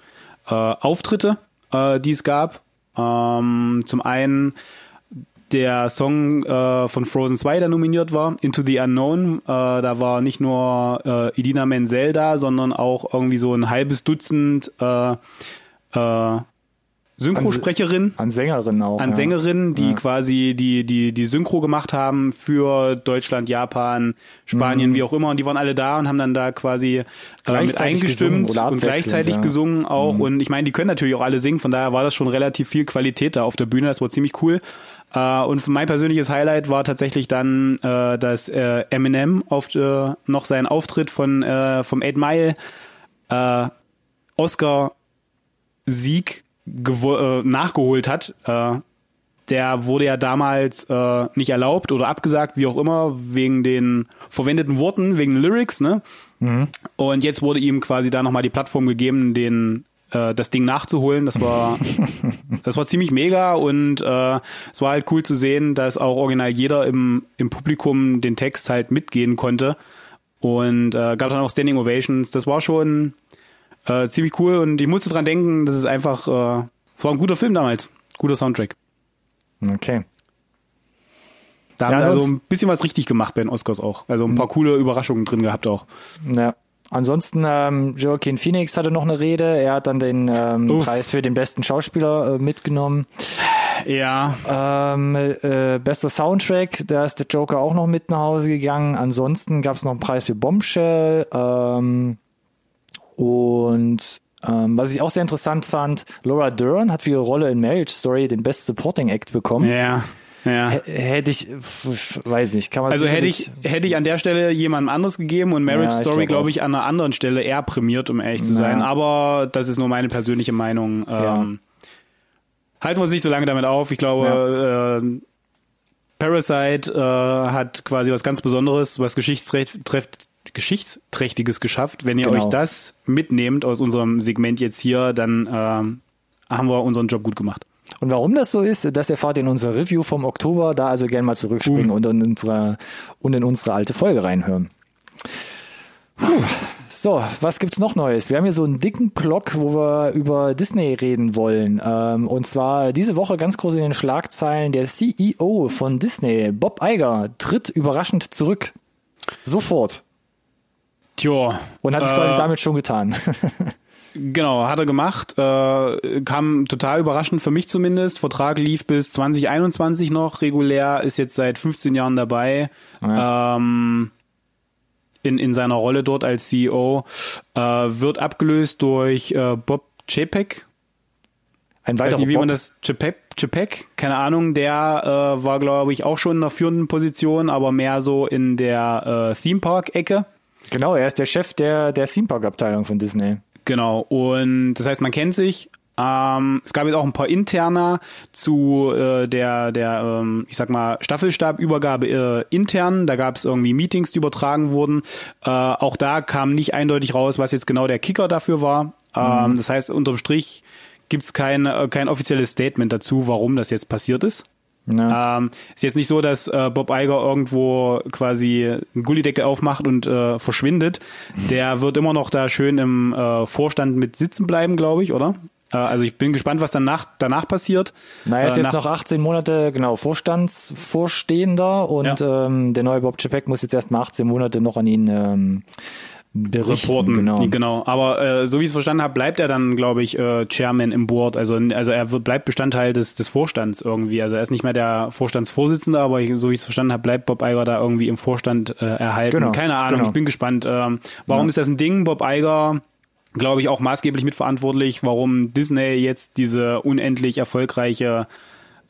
äh, Auftritte, äh, die es gab. Ähm, zum einen der Song äh, von Frozen 2, der nominiert war, Into the Unknown. Äh, da war nicht nur äh, Idina Menzel da, sondern auch irgendwie so ein halbes Dutzend äh, äh, Synchrosprecherin An Sängerin auch. an ja. Sängerinnen, die quasi die, die, die Synchro gemacht haben für Deutschland, Japan, Spanien, Mhm. wie auch immer. Und die waren alle da und haben dann da quasi äh, mit eingestimmt und gleichzeitig ja. Mhm. gesungen auch. Und ich meine, die können natürlich auch alle singen, von daher war das schon relativ viel Qualität da auf der Bühne. Das war ziemlich cool. Äh, und mein persönliches Highlight war tatsächlich dann, äh, dass äh, Eminem auf äh, noch seinen Auftritt von äh, vom 8 Mile Oscar Sieg nachgeholt hat. Der wurde ja damals nicht erlaubt oder abgesagt, wie auch immer, wegen den verwendeten Worten, wegen den Lyrics, ne? Und jetzt wurde ihm quasi da nochmal die Plattform gegeben, den äh, das Ding nachzuholen. Das war das war ziemlich mega und äh, es war halt cool zu sehen, dass auch original jeder im, im Publikum den Text halt mitgehen konnte. Und äh, gab dann auch Standing Ovations. Das war schon äh, ziemlich cool und ich musste dran denken, das ist einfach, äh, war ein guter Film damals. Guter Soundtrack. Okay. Da Ja, haben wir also ein bisschen was richtig gemacht bei den Oscars auch. Also ein paar coole Überraschungen drin gehabt auch. Ja. Ansonsten, ähm, Joaquin Phoenix hatte noch eine Rede. Er hat dann den ähm. Preis für den besten Schauspieler äh, mitgenommen. Ja, Ähm, äh, bester Soundtrack, da ist der Joker auch noch mit nach Hause gegangen. Ansonsten gab es noch einen Preis für Bombshell. Ähm, und Ähm, was ich auch sehr interessant fand, Laura Dern hat für ihre Rolle in Marriage Story den Best Supporting Act bekommen. Ja. Ja. Hätte ich, weiß nicht, kann man Also hätte ich, hätte ich an der Stelle jemandem anderes gegeben und Marriage Ja, Story, glaub glaube ich, an einer anderen Stelle eher prämiert, um ehrlich zu Ja. sein. Aber das ist nur meine persönliche Meinung. Ähm, halten wir uns nicht so lange damit auf. Ich glaube, äh, Parasite äh, hat quasi was ganz Besonderes, was Geschichtsträcht, Geschichtsträchtiges geschafft. Wenn ihr Genau. euch das mitnehmt aus unserem Segment jetzt hier, dann ähm, haben wir unseren Job gut gemacht. Und warum das so ist, das erfahrt ihr in unserer Review vom Oktober. Da also gerne mal zurückspringen und in unsere, und in unsere alte Folge reinhören. Puh. So, was gibt's noch Neues? Wir haben hier so einen dicken Block, wo wir über Disney reden wollen. Ähm, und zwar diese Woche ganz groß in den Schlagzeilen der CEO von Disney, Bob Iger, tritt überraschend zurück. Sofort. Tja. Und hat es äh, quasi damit schon getan. Genau, hat er gemacht. Äh, kam total überraschend für mich zumindest. Vertrag lief bis 2021 noch regulär, ist jetzt seit 15 Jahren dabei. Ähm, in, in seiner Rolle dort als CEO. Äh, wird abgelöst durch äh, Bob Chapek. Ein Ich weiß weiterer nicht, wie Bob. man das Chapek, Chapek, keine Ahnung, der äh, war, glaube ich, auch schon in einer führenden Position, aber mehr so in der äh, Theme Park-Ecke. Genau, er ist der Chef der, der Theme Park Abteilung von Disney. Genau, und das heißt, man kennt sich. Ähm, es gab jetzt auch ein paar interner zu äh, der, der ähm, ich sag mal, Staffelstabübergabe äh, intern. Da gab es irgendwie Meetings, die übertragen wurden. Äh, auch da kam nicht eindeutig raus, was jetzt genau der Kicker dafür war. Ähm, Das heißt, unterm Strich gibt's kein, äh, kein offizielles Statement dazu, warum das jetzt passiert ist. Ja. Ähm, ist jetzt nicht so, dass äh, Bob Iger irgendwo quasi einen Gullideckel aufmacht und äh, verschwindet. Der wird immer noch da schön im äh, Vorstand mit sitzen bleiben, glaube ich, oder? Äh, also ich bin gespannt, was danach, danach passiert. Na, er ist Äh, jetzt noch 18 Monate, genau, Vorstandsvorstehender und Ja. ähm, der neue Bob Chapek muss jetzt erst mal 18 Monate noch an ihn ähm, berichten. Reporten, Genau. genau. Aber äh, so wie ich es verstanden habe, bleibt er dann, glaube ich, äh, Chairman im Board. Also, also er wird, bleibt Bestandteil des, des Vorstands irgendwie. Also er ist nicht mehr der Vorstandsvorsitzende, aber ich, so wie ich es verstanden habe, bleibt Bob Iger da irgendwie im Vorstand äh, erhalten. Genau, Keine Ahnung, genau. ich bin gespannt. Ähm, warum Ja. ist das ein Ding? Bob Iger, glaube ich, auch maßgeblich mitverantwortlich, warum Disney jetzt diese unendlich erfolgreiche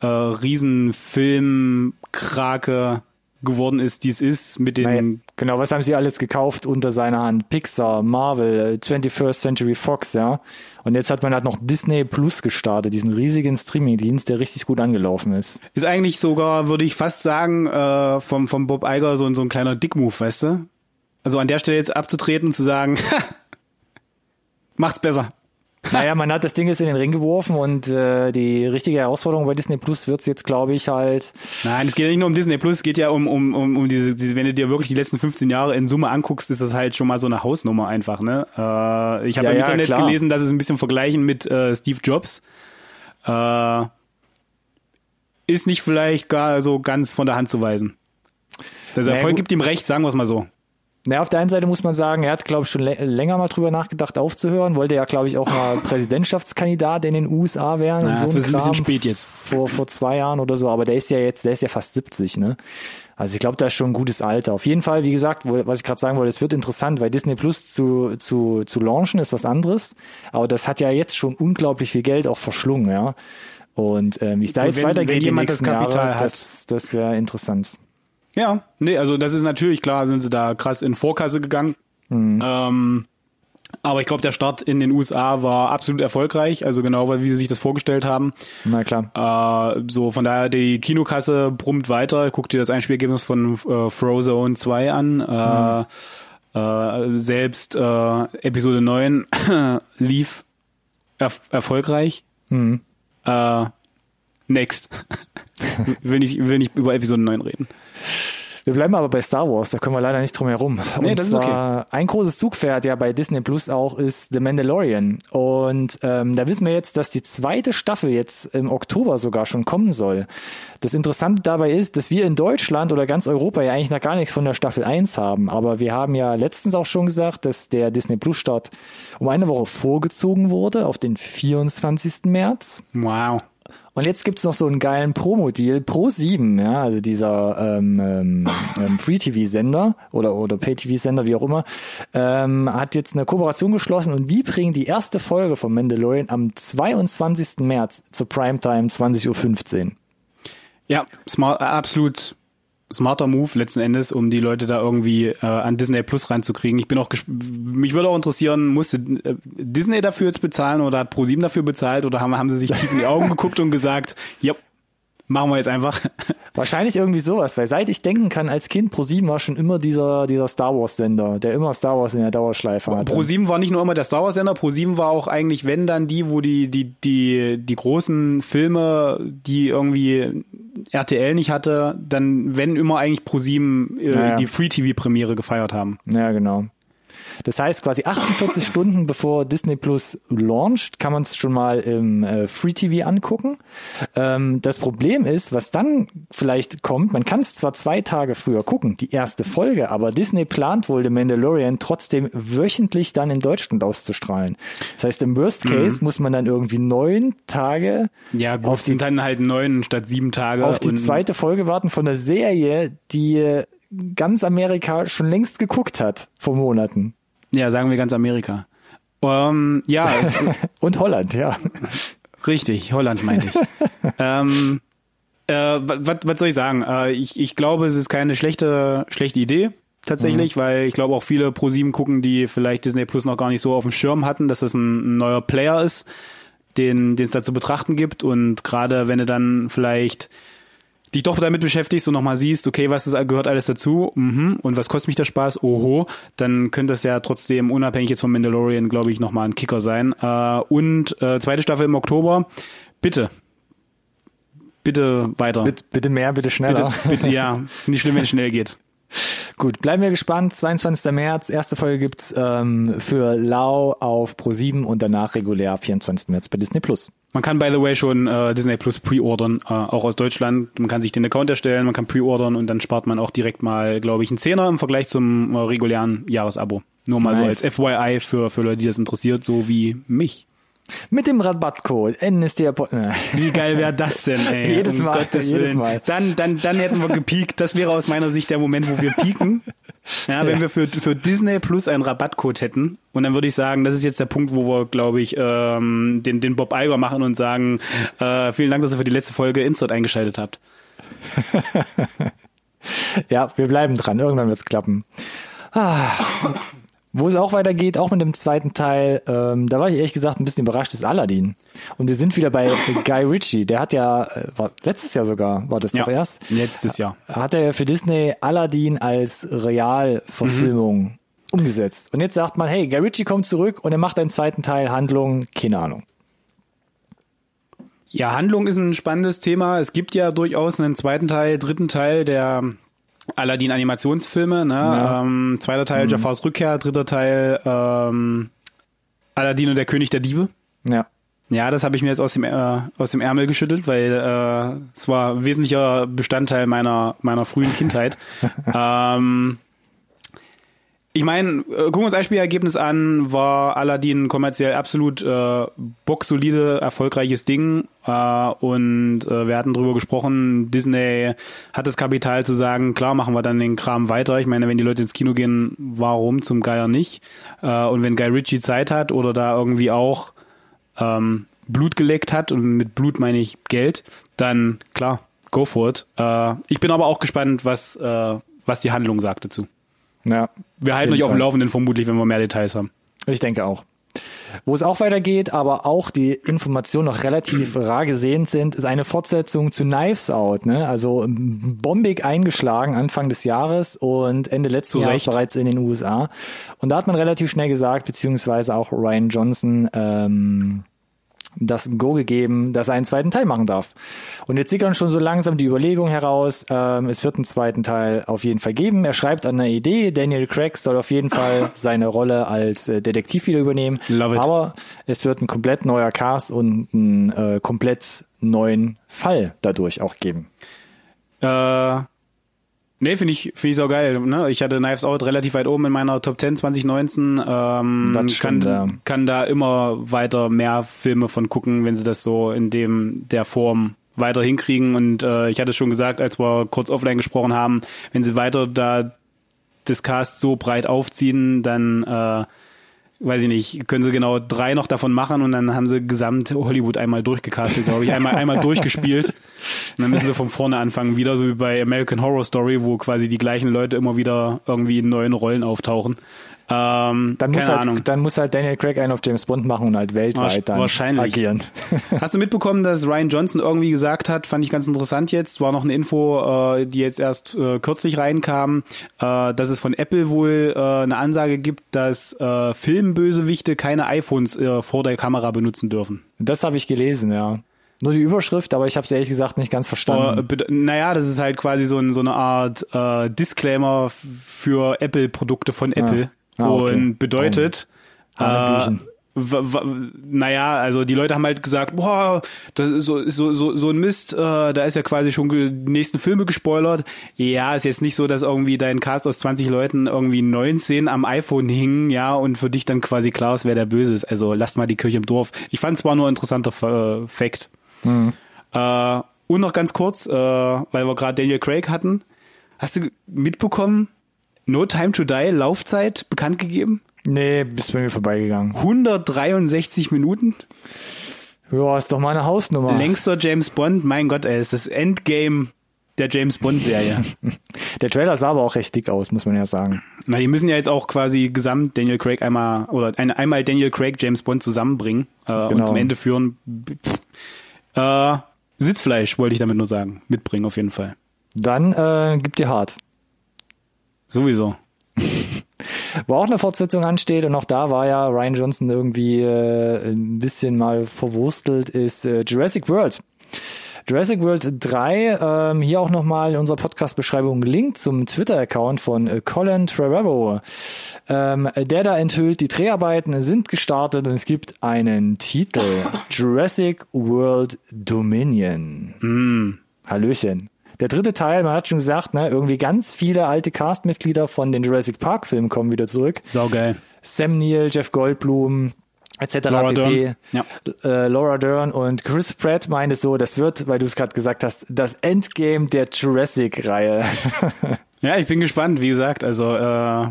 äh, Riesenfilmkrake geworden ist, die es ist, mit den Naja, genau, was haben sie alles gekauft unter seiner Hand? Pixar, Marvel, äh, 21st Century Fox, ja. Und jetzt hat man halt noch Disney Plus gestartet, diesen riesigen Streamingdienst, der richtig gut angelaufen ist. Ist eigentlich sogar, würde ich fast sagen, äh, vom, vom Bob Iger so, so ein kleiner Dickmove, weißt du? Also an der Stelle jetzt abzutreten und zu sagen, macht's besser. Naja, man hat das Ding jetzt in den Ring geworfen und äh, die richtige Herausforderung bei Disney Plus wird's jetzt, glaube ich, halt Nein, es geht ja nicht nur um Disney Plus, es geht ja um, um, um, um diese, diese, wenn du dir wirklich die letzten 15 Jahre in Summe anguckst, ist das halt schon mal so eine Hausnummer einfach, ne? Äh, ich habe Ja, im ja, Internet klar. gelesen, dass es ein bisschen vergleichen mit äh, Steve Jobs. Äh, ist nicht vielleicht gar so ganz von der Hand zu weisen. Also Naja, Erfolg gut. gibt ihm recht, sagen wir es mal so. Na, auf der einen Seite muss man sagen, er hat, glaube ich, schon lä- länger mal drüber nachgedacht, aufzuhören. Wollte ja, glaube ich, auch mal Präsidentschaftskandidat in den USA werden. Ja, so ein bisschen spät jetzt. Vor, vor zwei Jahren oder so. Aber der ist ja jetzt, der ist ja fast 70, ne? Also ich glaube, da ist schon ein gutes Alter. Auf jeden Fall, wie gesagt, wo, was ich gerade sagen wollte, es wird interessant, weil Disney Plus zu, zu, zu launchen ist was anderes. Aber das hat ja jetzt schon unglaublich viel Geld auch verschlungen, ja. Und ähm, wie es da jetzt wenn- weitergeht wenn jemand das Kapital Jahre, hat. das, das wäre interessant. Ja, nee, also das ist natürlich klar, sind sie da krass in Vorkasse gegangen. Ähm, aber ich glaube, der Start in den USA war absolut erfolgreich, also genau wie sie sich das vorgestellt haben. Na klar. Äh, so von daher die Kinokasse brummt weiter. Guck dir das Einspielergebnis von äh, Frozone 2 an. Äh, äh, selbst äh, Episode 9 lief erf erfolgreich. Äh, next. will, nicht, will nicht über Episode 9 reden. Wir bleiben aber bei Star Wars, da können wir leider nicht drum herum. Nee, und das ist zwar ein großes Zugpferd ja bei Disney Plus auch ist The Mandalorian. Und ähm, da wissen wir jetzt, dass die zweite Staffel jetzt im Oktober sogar schon kommen soll. Das Interessante dabei ist, dass wir in Deutschland oder ganz Europa ja eigentlich noch gar nichts von der Staffel 1 haben. Aber wir haben ja letztens auch schon gesagt, dass der Disney Plus Start um eine Woche vorgezogen wurde auf den 24. März. Wow. Und jetzt gibt's noch so einen geilen Promo-Deal. Pro 7, ja, also dieser ähm, ähm, ähm, Free-TV-Sender oder, oder Pay-TV-Sender, wie auch immer, ähm, hat jetzt eine Kooperation geschlossen und die bringen die erste Folge von Mandalorian am 22. März zur Primetime 20.15 Uhr. Ja, smart, absolut smarter Move letzten Endes, um die Leute da irgendwie äh, an Disney Plus reinzukriegen. Ich bin auch mich würde auch interessieren, musste äh, Disney dafür jetzt bezahlen oder hat ProSieben dafür bezahlt oder haben, haben sie sich tief in die Augen geguckt und gesagt, ja, machen wir jetzt einfach. Wahrscheinlich irgendwie sowas, weil seit ich denken kann, als Kind Pro7 war schon immer dieser, dieser Star Wars Sender, der immer Star Wars in der Dauerschleife hatte. Pro7 war nicht nur immer der Star Wars Sender, Pro7 war auch eigentlich, wenn dann die, wo die, die, die, die großen Filme, die irgendwie RTL nicht hatte, dann wenn immer eigentlich Pro7 äh, naja. die Free TV Premiere gefeiert haben. Ja, genau. Das heißt, quasi 48 Stunden bevor Disney Plus launcht, kann man es schon mal im äh, Free TV angucken. Ähm, das Problem ist, was dann vielleicht kommt, man kann es zwar zwei Tage früher gucken, die erste Folge, aber Disney plant wohl The Mandalorian trotzdem wöchentlich dann in Deutschland auszustrahlen. Das heißt, im Worst mhm. Case mhm. muss man dann irgendwie neun Tage ja, gut, auf die, sind dann halt neun statt sieben Tage auf die zweite Folge warten von der Serie, die ganz Amerika schon längst geguckt hat vor Monaten. Ja, sagen wir ganz Amerika. Um, ähm, ja. Und Holland, ja. Richtig, Holland meinte ich. ähm, äh, was, was soll ich sagen? Äh, ich, ich glaube, es ist keine schlechte, schlechte Idee tatsächlich, mhm. weil ich glaube auch viele Pro7 gucken, die vielleicht Disney Plus noch gar nicht so auf dem Schirm hatten, dass das ein, ein neuer Player ist, den den es da zu betrachten gibt und gerade wenn du dann vielleicht dich doch damit beschäftigst und nochmal siehst, okay, was ist, gehört alles dazu mhm, und was kostet mich der Spaß, oho, dann könnte es ja trotzdem unabhängig jetzt vom Mandalorian, glaube ich, nochmal ein Kicker sein. Äh, und äh, zweite Staffel im Oktober, bitte. Bitte weiter. Bitte, bitte mehr, bitte schneller. Bitte, bitte, ja, nicht schlimm, wenn es schnell geht. Gut, bleiben wir gespannt. 22. März, erste Folge gibt's ähm, für Lau auf Pro7 und danach regulär 24. März bei Disney Plus. Man kann, by the way, schon äh, Disney Plus pre-ordern, äh, auch aus Deutschland. Man kann sich den Account erstellen, man kann pre-ordern und dann spart man auch direkt mal, glaube ich, einen Zehner im Vergleich zum äh, regulären Jahresabo. Nur mal nice. so als FYI für, für Leute, die das interessiert, so wie mich. Mit dem Rabattcode NSDR. Äh. Wie geil wäre das denn, ey? jedes um Mal, Gottes jedes Willen. Mal. Dann, dann, dann hätten wir gepiekt. Das wäre aus meiner Sicht der Moment, wo wir pieken. Ja, wenn ja. wir für, für Disney Plus einen Rabattcode hätten. Und dann würde ich sagen, das ist jetzt der Punkt, wo wir, glaube ich, ähm, den, den Bob Iger machen und sagen, äh, vielen Dank, dass ihr für die letzte Folge Insert eingeschaltet habt. ja, wir bleiben dran. Irgendwann wird's klappen. Ah. Wo es auch weitergeht, auch mit dem zweiten Teil, ähm, da war ich ehrlich gesagt ein bisschen überrascht, ist Aladdin. Und wir sind wieder bei Guy Ritchie. Der hat ja, äh, war letztes Jahr sogar, war das ja, doch erst? Letztes Jahr. Hat er ja für Disney Aladdin als Realverfilmung mhm. umgesetzt. Und jetzt sagt man, hey, Guy Ritchie kommt zurück und er macht einen zweiten Teil, Handlung, keine Ahnung. Ja, Handlung ist ein spannendes Thema. Es gibt ja durchaus einen zweiten Teil, dritten Teil, der Aladdin Animationsfilme, ne? Ja. Ähm, zweiter Teil mhm. Jafars Rückkehr, dritter Teil ähm, Aladdin und der König der Diebe. Ja. Ja, das habe ich mir jetzt aus dem äh, aus dem Ärmel geschüttelt, weil äh, es war ein wesentlicher Bestandteil meiner meiner frühen Kindheit. ähm, ich meine, äh, gucken wir uns ein Spielergebnis an, war Aladdin kommerziell absolut äh, boxsolide, erfolgreiches Ding. Äh, und äh, wir hatten drüber gesprochen, Disney hat das Kapital zu sagen, klar, machen wir dann den Kram weiter. Ich meine, wenn die Leute ins Kino gehen, warum zum Geier nicht? Äh, und wenn Guy Ritchie Zeit hat oder da irgendwie auch ähm, Blut geleckt hat, und mit Blut meine ich Geld, dann klar, go for it. Äh, ich bin aber auch gespannt, was, äh, was die Handlung sagt dazu. Ja. Wir halten euch auf dem Laufenden vermutlich, wenn wir mehr Details haben. Ich denke auch. Wo es auch weitergeht, aber auch die Informationen noch relativ rar gesehen sind, ist eine Fortsetzung zu Knives Out. Ne? Also bombig eingeschlagen Anfang des Jahres und Ende letzten Jahres bereits in den USA. Und da hat man relativ schnell gesagt, beziehungsweise auch Ryan Johnson, ähm, das Go gegeben, dass er einen zweiten Teil machen darf. Und jetzt sickern schon so langsam die Überlegungen heraus, ähm, es wird einen zweiten Teil auf jeden Fall geben. Er schreibt an einer Idee, Daniel Craig soll auf jeden Fall seine Rolle als äh, Detektiv wieder übernehmen. Love it. Aber es wird ein komplett neuer Cast und einen äh, komplett neuen Fall dadurch auch geben. Äh, Nee, finde ich, finde ich so geil. Ne? Ich hatte Knives Out relativ weit oben in meiner Top 10 2019. Ähm, Das stimmt, kann, ja. kann da immer weiter mehr Filme von gucken, wenn sie das so in dem der Form weiter hinkriegen. Und äh, ich hatte schon gesagt, als wir kurz offline gesprochen haben, wenn sie weiter da das Cast so breit aufziehen, dann äh, weiß ich nicht, können sie genau drei noch davon machen und dann haben sie gesamt Hollywood einmal durchgecastet, glaube ich, einmal einmal durchgespielt. Und dann müssen sie von vorne anfangen, wieder so wie bei American Horror Story, wo quasi die gleichen Leute immer wieder irgendwie in neuen Rollen auftauchen. Ähm, Dann muss, halt, dann muss halt Daniel Craig einen auf James Bond machen und halt weltweit dann Wahrscheinlich. agieren. Hast du mitbekommen, dass Ryan Johnson irgendwie gesagt hat, fand ich ganz interessant jetzt, war noch eine Info, äh, die jetzt erst äh, kürzlich reinkam, äh, dass es von Apple wohl äh, eine Ansage gibt, dass äh, Filmbösewichte keine iPhones äh, vor der Kamera benutzen dürfen. Das habe ich gelesen, ja. Nur die Überschrift, aber ich habe es ehrlich gesagt nicht ganz verstanden. bed- naja, das ist halt quasi so, ein, so eine Art äh, Disclaimer für Apple-Produkte von Apple Ah, okay. und bedeutet, w- w- naja, also die Leute haben halt gesagt, boah, das ist so, so, so, so ein Mist, äh, da ist ja quasi schon die nächsten Filme gespoilert. Ja, ist jetzt nicht so, dass irgendwie dein Cast aus 20 Leuten irgendwie 19 am iPhone hingen, ja, und für dich dann quasi klar ist, wer der Böse ist. Also lasst mal die Kirche im Dorf. Ich fand es war nur ein interessanter äh, Fact. Äh, und noch ganz kurz, äh, weil wir gerade Daniel Craig hatten. Hast du mitbekommen, No Time to Die Laufzeit bekannt gegeben? nee, bist bei mir vorbeigegangen. 163 Minuten. Ja, ist doch meine Hausnummer. Längster James Bond. Mein Gott, ey, ist das Endgame der James Bond Serie. Der Trailer sah aber auch recht dick aus, muss man ja sagen. Na, die müssen ja jetzt auch quasi gesamt Daniel Craig einmal oder ein, einmal Daniel Craig James Bond zusammenbringen äh, und Genau. zum Ende führen. Äh, Sitzfleisch wollte ich damit nur sagen. Mitbringen auf jeden Fall. Dann äh, gibt dir hart. Sowieso. Wo auch eine Fortsetzung ansteht und auch da war ja Ryan Johnson irgendwie äh, ein bisschen mal verwurstelt, ist äh, Jurassic World. Jurassic World 3, ähm, hier auch nochmal in unserer Podcast-Beschreibung Link zum Twitter-Account von äh, Colin Trevorrow. Ähm, der da enthüllt, die Dreharbeiten sind gestartet und es gibt einen Titel. Jurassic World Dominion. Hallöchen. Der dritte Teil, man hat schon gesagt, ne, irgendwie ganz viele alte Castmitglieder von den Jurassic Park Filmen kommen wieder zurück. Saugeil. Sam Neill, Jeff Goldblum, etc. Laura. Dern. Ja. Äh, Laura Dern und Chris Pratt meinte so, das wird, weil du es gerade gesagt hast, das Endgame der Jurassic-Reihe. Ja, ich bin gespannt, wie gesagt. Also äh,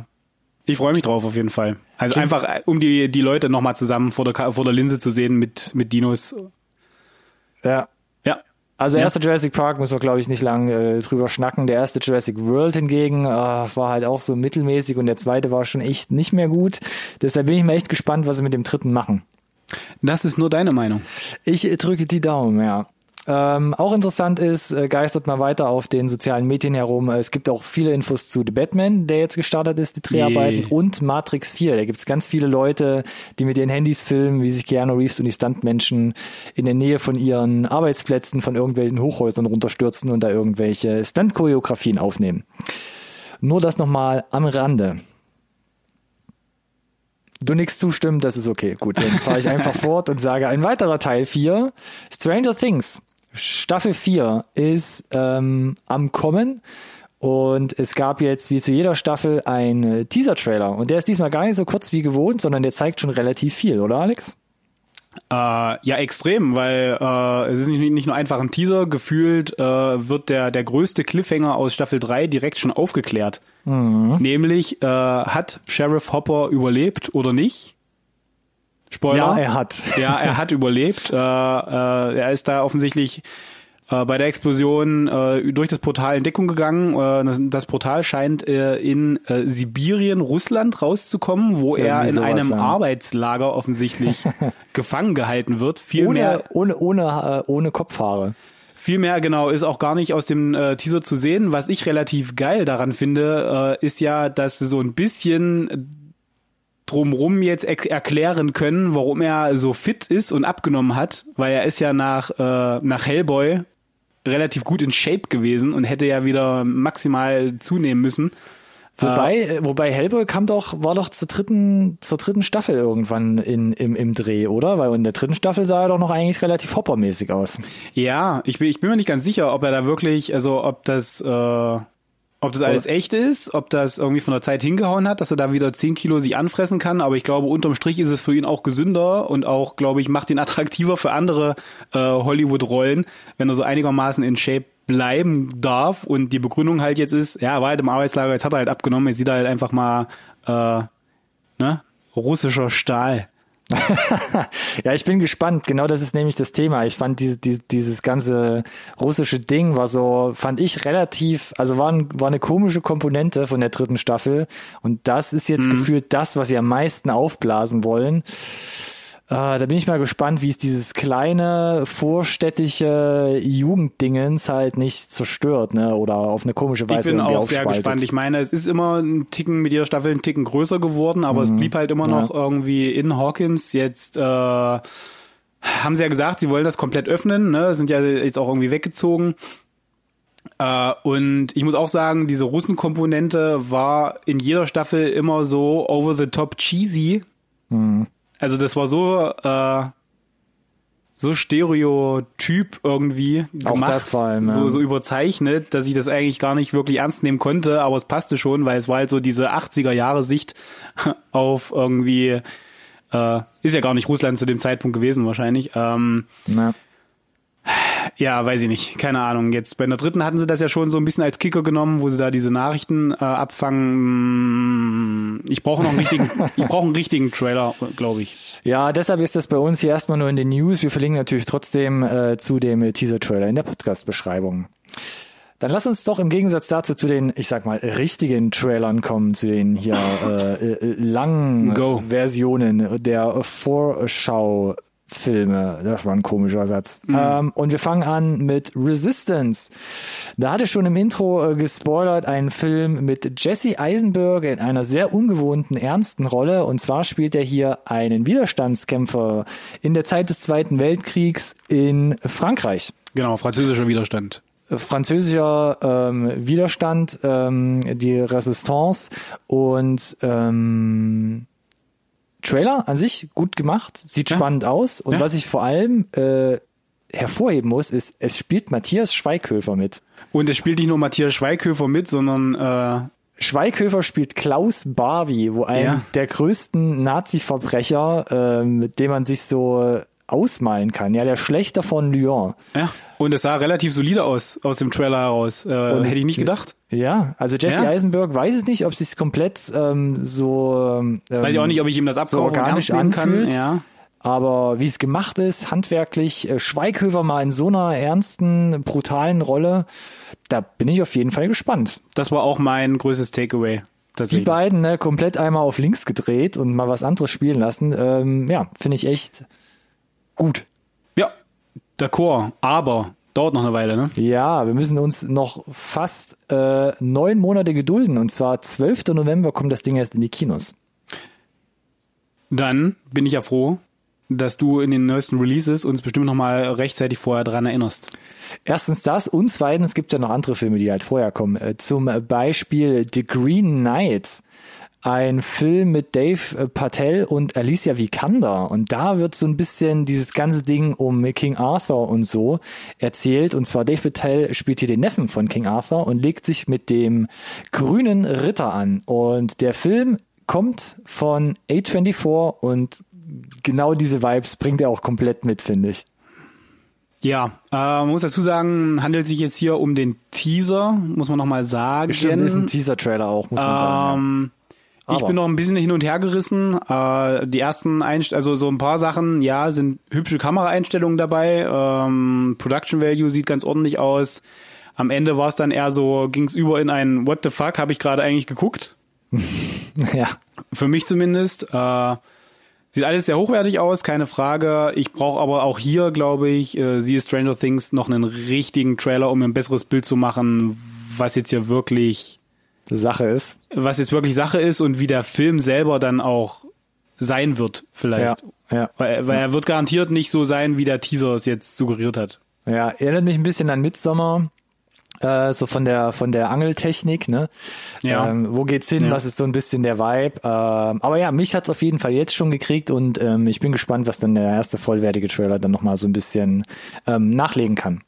ich freue mich drauf auf jeden Fall. Also einfach, äh, um die, die Leute nochmal zusammen vor der, vor der Linse zu sehen mit, mit Dinos. ja. Also Ja. erster Jurassic Park müssen wir, glaube ich, nicht lang äh, drüber schnacken. Der erste Jurassic World hingegen äh, war halt auch so mittelmäßig und der zweite war schon echt nicht mehr gut. Deshalb bin ich mir echt gespannt, was sie mit dem dritten machen. Das ist nur deine Meinung. Ich äh, drücke die Daumen, ja. Ähm, auch interessant ist, äh, geistert mal weiter auf den sozialen Medien herum. äh, Es gibt auch viele Infos zu The Batman, der jetzt gestartet ist, die Dreharbeiten, Yeah. und Matrix 4. Da gibt es ganz viele Leute, die mit ihren Handys filmen, wie sich Keanu Reeves und die Stuntmenschen in der Nähe von ihren Arbeitsplätzen von irgendwelchen Hochhäusern runterstürzen und da irgendwelche Stunt-Choreografien aufnehmen. Nur das nochmal am Rande. Du nix zustimmen, das ist okay. Gut, dann fahre ich einfach fort und sage ein weiterer Teil 4. Stranger Things. Staffel 4 ist ähm, am Kommen und es gab jetzt wie zu jeder Staffel einen Teaser-Trailer und der ist diesmal gar nicht so kurz wie gewohnt, sondern der zeigt schon relativ viel, oder Alex? Äh, ja, extrem, weil äh, es ist nicht, nicht nur einfach ein Teaser, gefühlt äh, wird der, der größte Cliffhanger aus Staffel 3 direkt schon aufgeklärt. Nämlich, äh, hat Sheriff Hopper überlebt oder nicht? Spoiler. Ja, er hat. Ja, er hat überlebt. Äh, äh, er ist da offensichtlich äh, bei der Explosion äh, durch das Portal in Deckung gegangen. Äh, das, das Portal scheint äh, in äh, Sibirien, Russland rauszukommen, wo er Irgendwie in einem ja. Arbeitslager offensichtlich gefangen gehalten wird. Viel mehr, Ohne, ohne, ohne, äh, ohne Kopfhaare. viel mehr genau ist auch gar nicht aus dem äh, Teaser zu sehen. Was ich relativ geil daran finde, äh, ist ja, dass so ein bisschen drumrum jetzt erklären können, warum er so fit ist und abgenommen hat, weil er ist ja nach, äh, nach Hellboy relativ gut in Shape gewesen und hätte ja wieder maximal zunehmen müssen. Wobei, äh, wobei Hellboy kam doch, war doch zur dritten, zur dritten Staffel irgendwann in, im, im Dreh, oder? Weil in der dritten Staffel sah er doch noch eigentlich relativ hoppermäßig aus. Ja, ich bin, ich bin mir nicht ganz sicher, ob er da wirklich, also ob das, äh, Ob das alles echt ist, ob das irgendwie von der Zeit hingehauen hat, dass er da wieder 10 Kilo sich anfressen kann, aber ich glaube, unterm Strich ist es für ihn auch gesünder und auch, glaube ich, macht ihn attraktiver für andere äh, Hollywood-Rollen, wenn er so einigermaßen in Shape bleiben darf und die Begründung halt jetzt ist, ja, er war halt im Arbeitslager, jetzt hat er halt abgenommen, jetzt sieht er halt einfach mal äh, ne, russischer Stahl. ja, ich bin gespannt. Genau das ist nämlich das Thema. Ich fand diese, diese, dieses ganze russische Ding war so, fand ich relativ, also war, ein, war eine komische Komponente von der dritten Staffel. Und das ist jetzt mhm. gefühlt das, was sie am meisten aufblasen wollen. Äh, da bin ich mal gespannt, wie es dieses kleine, vorstädtische Jugenddingens halt nicht zerstört, ne? Oder auf eine komische Weise. Ich bin auch sehr gespannt. Ich meine, es ist immer ein Ticken mit jeder Staffel ein Ticken größer geworden, aber mhm. es blieb halt immer noch ja. irgendwie in Hawkins. Jetzt äh, haben sie ja gesagt, sie wollen das komplett öffnen, ne? Sind ja jetzt auch irgendwie weggezogen. Uh, und ich muss auch sagen, diese Russenkomponente war in jeder Staffel immer so over the top cheesy. Mhm. Also das war so äh, so Stereotyp irgendwie gemacht, Auch das vor allem, ja. so, so überzeichnet, dass ich das eigentlich gar nicht wirklich ernst nehmen konnte, aber es passte schon, weil es war halt so diese 80er Jahre Sicht auf irgendwie äh, ist ja gar nicht Russland zu dem Zeitpunkt gewesen wahrscheinlich. Ähm, Na. Ja, weiß ich nicht. Keine Ahnung. Jetzt bei der dritten hatten sie das ja schon so ein bisschen als Kicker genommen, wo sie da diese Nachrichten äh, abfangen. Ich brauche noch einen richtigen, ich brauche einen richtigen Trailer, glaube ich. Ja, deshalb ist das bei uns hier erstmal nur in den News. Wir verlinken natürlich trotzdem äh, zu dem Teaser-Trailer in der Podcast-Beschreibung. Dann lass uns doch im Gegensatz dazu zu den, ich sag mal, richtigen Trailern kommen, zu den hier äh, äh, langen Go. Versionen der Vorschau Filme. Das war ein komischer Satz. Mhm. Ähm, und wir fangen an mit Resistance. Da hatte schon im Intro äh, gespoilert einen Film mit Jesse Eisenberg in einer sehr ungewohnten, ernsten Rolle. Und zwar spielt er hier einen Widerstandskämpfer in der Zeit des Zweiten Weltkriegs in Frankreich. Genau, französischer Widerstand französischer ähm, Widerstand, ähm, die Resistance und ähm, Trailer an sich gut gemacht, sieht ja. spannend aus. Und ja. was ich vor allem äh, hervorheben muss, ist, es spielt Matthias Schweighöfer mit. Und es spielt nicht nur Matthias Schweighöfer mit, sondern äh Schweighöfer spielt Klaus Barbie, wo ein ja. der größten Nazi-Verbrecher, äh, mit dem man sich so ausmalen kann. Ja, der Schlechter von Lyon. Ja. Und es sah relativ solide aus, aus dem Trailer heraus. Äh, hätte ich nicht gedacht. Ja, also Jesse ja. Eisenberg weiß es nicht, ob es komplett ähm, so ähm, Weiß ich auch nicht, ob ich ihm das abkaufe so organisch anfühlt. Kann. Ja. Aber wie es gemacht ist, handwerklich, äh, Schweighöfer mal in so einer ernsten, brutalen Rolle, da bin ich auf jeden Fall gespannt. Das war auch mein größtes Takeaway. Die beiden ne, komplett einmal auf links gedreht und mal was anderes spielen lassen. Ähm, ja, finde ich echt gut. Ja, d'accord, aber dauert noch eine Weile, ne? Ja, wir müssen uns noch fast äh, neun Monate gedulden und zwar 12. November kommt das Ding erst in die Kinos. Dann bin ich ja froh, dass du in den neuesten Releases uns bestimmt noch mal rechtzeitig vorher dran erinnerst. Erstens das und zweitens gibt es ja noch andere Filme, die halt vorher kommen. Äh, zum Beispiel The Green Knight ein Film mit Dave äh, Patel und Alicia Vikander. Und da wird so ein bisschen dieses ganze Ding um King Arthur und so erzählt. Und zwar Dave Patel spielt hier den Neffen von King Arthur und legt sich mit dem grünen Ritter an. Und der Film kommt von A24 und genau diese Vibes bringt er auch komplett mit, finde ich. Ja, äh, man muss dazu sagen, handelt sich jetzt hier um den Teaser, muss man nochmal sagen. Stimmt, ist ein Teaser-Trailer auch, muss man ähm, sagen. Ja. Aber. Ich bin noch ein bisschen hin und her gerissen. Äh, die ersten Einst also so ein paar Sachen, ja, sind hübsche Kameraeinstellungen dabei. Ähm, Production Value sieht ganz ordentlich aus. Am Ende war es dann eher so, ging es über in ein What the fuck, habe ich gerade eigentlich geguckt. ja. Für mich zumindest. Äh, sieht alles sehr hochwertig aus, keine Frage. Ich brauche aber auch hier, glaube ich, äh, siehe Stranger Things noch einen richtigen Trailer, um mir ein besseres Bild zu machen, was jetzt hier wirklich Sache ist. Was jetzt wirklich Sache ist und wie der Film selber dann auch sein wird, vielleicht. Ja, ja. Weil, weil er wird garantiert nicht so sein, wie der Teaser es jetzt suggeriert hat. Ja, erinnert mich ein bisschen an Midsommer, äh, so von der von der Angeltechnik, ne? Ja. Ähm, wo geht's hin? Ja. Was ist so ein bisschen der Vibe? Ähm, aber ja, mich hat's auf jeden Fall jetzt schon gekriegt und ähm, ich bin gespannt, was dann der erste vollwertige Trailer dann nochmal so ein bisschen ähm, nachlegen kann.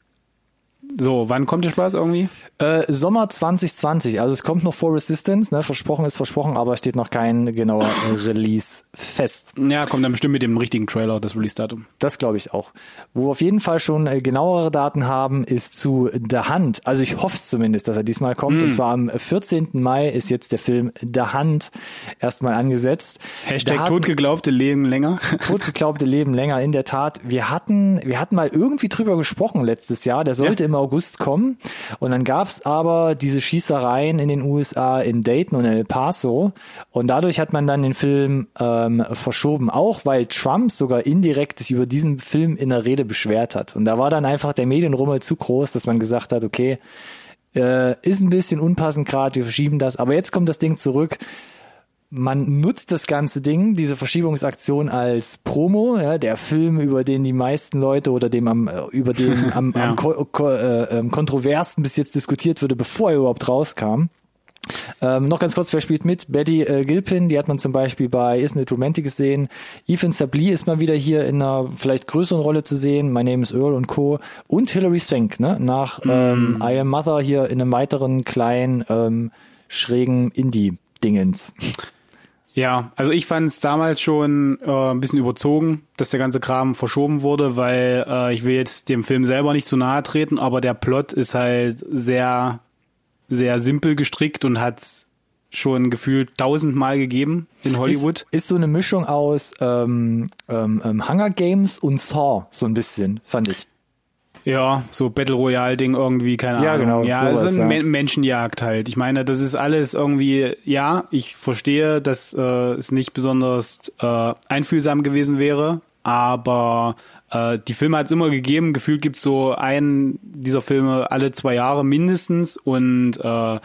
So, wann kommt der Spaß irgendwie? Äh, Sommer 2020, also es kommt noch vor Resistance, ne? versprochen ist versprochen, aber steht noch kein genauer Release fest. Ja, kommt dann bestimmt mit dem richtigen Trailer, das Release-Datum. Das glaube ich auch. Wo wir auf jeden Fall schon äh, genauere Daten haben, ist zu The Hand. Also ich hoffe zumindest, dass er diesmal kommt. Mm. Und zwar am 14. Mai ist jetzt der Film The Hand erstmal angesetzt. Hashtag totgeglaubte Leben länger. Totgeglaubte Leben länger, in der Tat. Wir hatten, wir hatten mal irgendwie drüber gesprochen letztes Jahr. Der sollte ja. im August kommen. Und dann gab's aber diese Schießereien in den USA in Dayton und El Paso. Und dadurch hat man dann den Film ähm, verschoben. Auch weil Trump sogar indirekt sich über diesen Film in der Rede beschwert hat. Und da war dann einfach der Medienrummel zu groß, dass man gesagt hat, okay, äh, ist ein bisschen unpassend gerade, wir verschieben das. Aber jetzt kommt das Ding zurück man nutzt das ganze Ding, diese Verschiebungsaktion als Promo, ja, der Film, über den die meisten Leute oder dem am, äh, über den am, ja. am ko ko äh, ähm, kontroversten bis jetzt diskutiert wurde, bevor er überhaupt rauskam. Ähm, noch ganz kurz, wer spielt mit? Betty äh, Gilpin, die hat man zum Beispiel bei Isn't It Romantic gesehen. Ethan Sabli ist mal wieder hier in einer vielleicht größeren Rolle zu sehen. My Name is Earl und Co. Und Hilary Swank, ne? Nach mm. ähm, I Am Mother hier in einem weiteren kleinen, ähm, schrägen Indie-Dingens. Ja, also ich fand es damals schon äh, ein bisschen überzogen, dass der ganze Kram verschoben wurde, weil äh, ich will jetzt dem Film selber nicht zu nahe treten, aber der Plot ist halt sehr, sehr simpel gestrickt und hat schon gefühlt tausendmal gegeben in Hollywood. Ist, ist so eine Mischung aus ähm, ähm, ähm Hunger Games und Saw, so ein bisschen, fand ich. Ja, so Battle Royale Ding irgendwie, keine ja, Ahnung. Genau, ja, es ist eine ja. Menschenjagd halt. Ich meine, das ist alles irgendwie, ja, ich verstehe, dass äh, es nicht besonders äh, einfühlsam gewesen wäre, aber äh, die Filme hat es immer gegeben. Gefühlt gibt's so einen dieser Filme alle zwei Jahre mindestens und äh,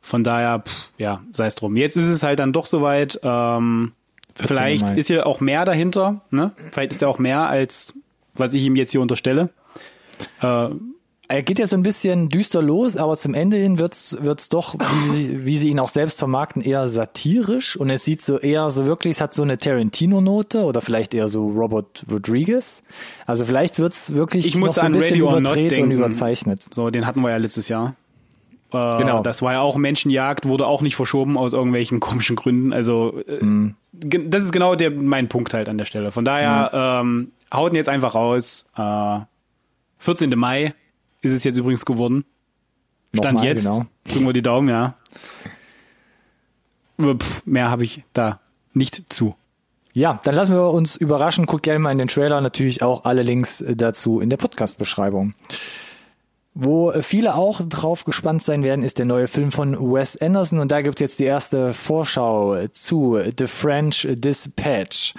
von daher, pff, ja, sei es drum. Jetzt ist es halt dann doch soweit. Ähm, vielleicht ist ja auch mehr dahinter, ne? Vielleicht ist ja auch mehr als was ich ihm jetzt hier unterstelle. Äh, er geht ja so ein bisschen düster los, aber zum Ende hin wird's wird's doch, wie sie, wie sie ihn auch selbst vermarkten, eher satirisch und es sieht so eher so wirklich, es hat so eine Tarantino-Note oder vielleicht eher so Robert Rodriguez. Also vielleicht wird's wirklich ich noch so ein bisschen überdreht und überzeichnet. So, den hatten wir ja letztes Jahr. Äh, genau. Das war ja auch Menschenjagd, wurde auch nicht verschoben aus irgendwelchen komischen Gründen. Also äh, mm. das ist genau der mein Punkt halt an der Stelle. Von daher mm. ähm, hauten jetzt einfach raus. Äh, 14. Mai ist es jetzt übrigens geworden. Stand Nochmal, jetzt. Genau. Drücken wir die Daumen, ja. Pff, mehr habe ich da nicht zu. Ja, dann lassen wir uns überraschen. Guckt gerne mal in den Trailer. Natürlich auch alle Links dazu in der Podcast-Beschreibung. Wo viele auch drauf gespannt sein werden, ist der neue Film von Wes Anderson. Und da gibt es jetzt die erste Vorschau zu The French Dispatch.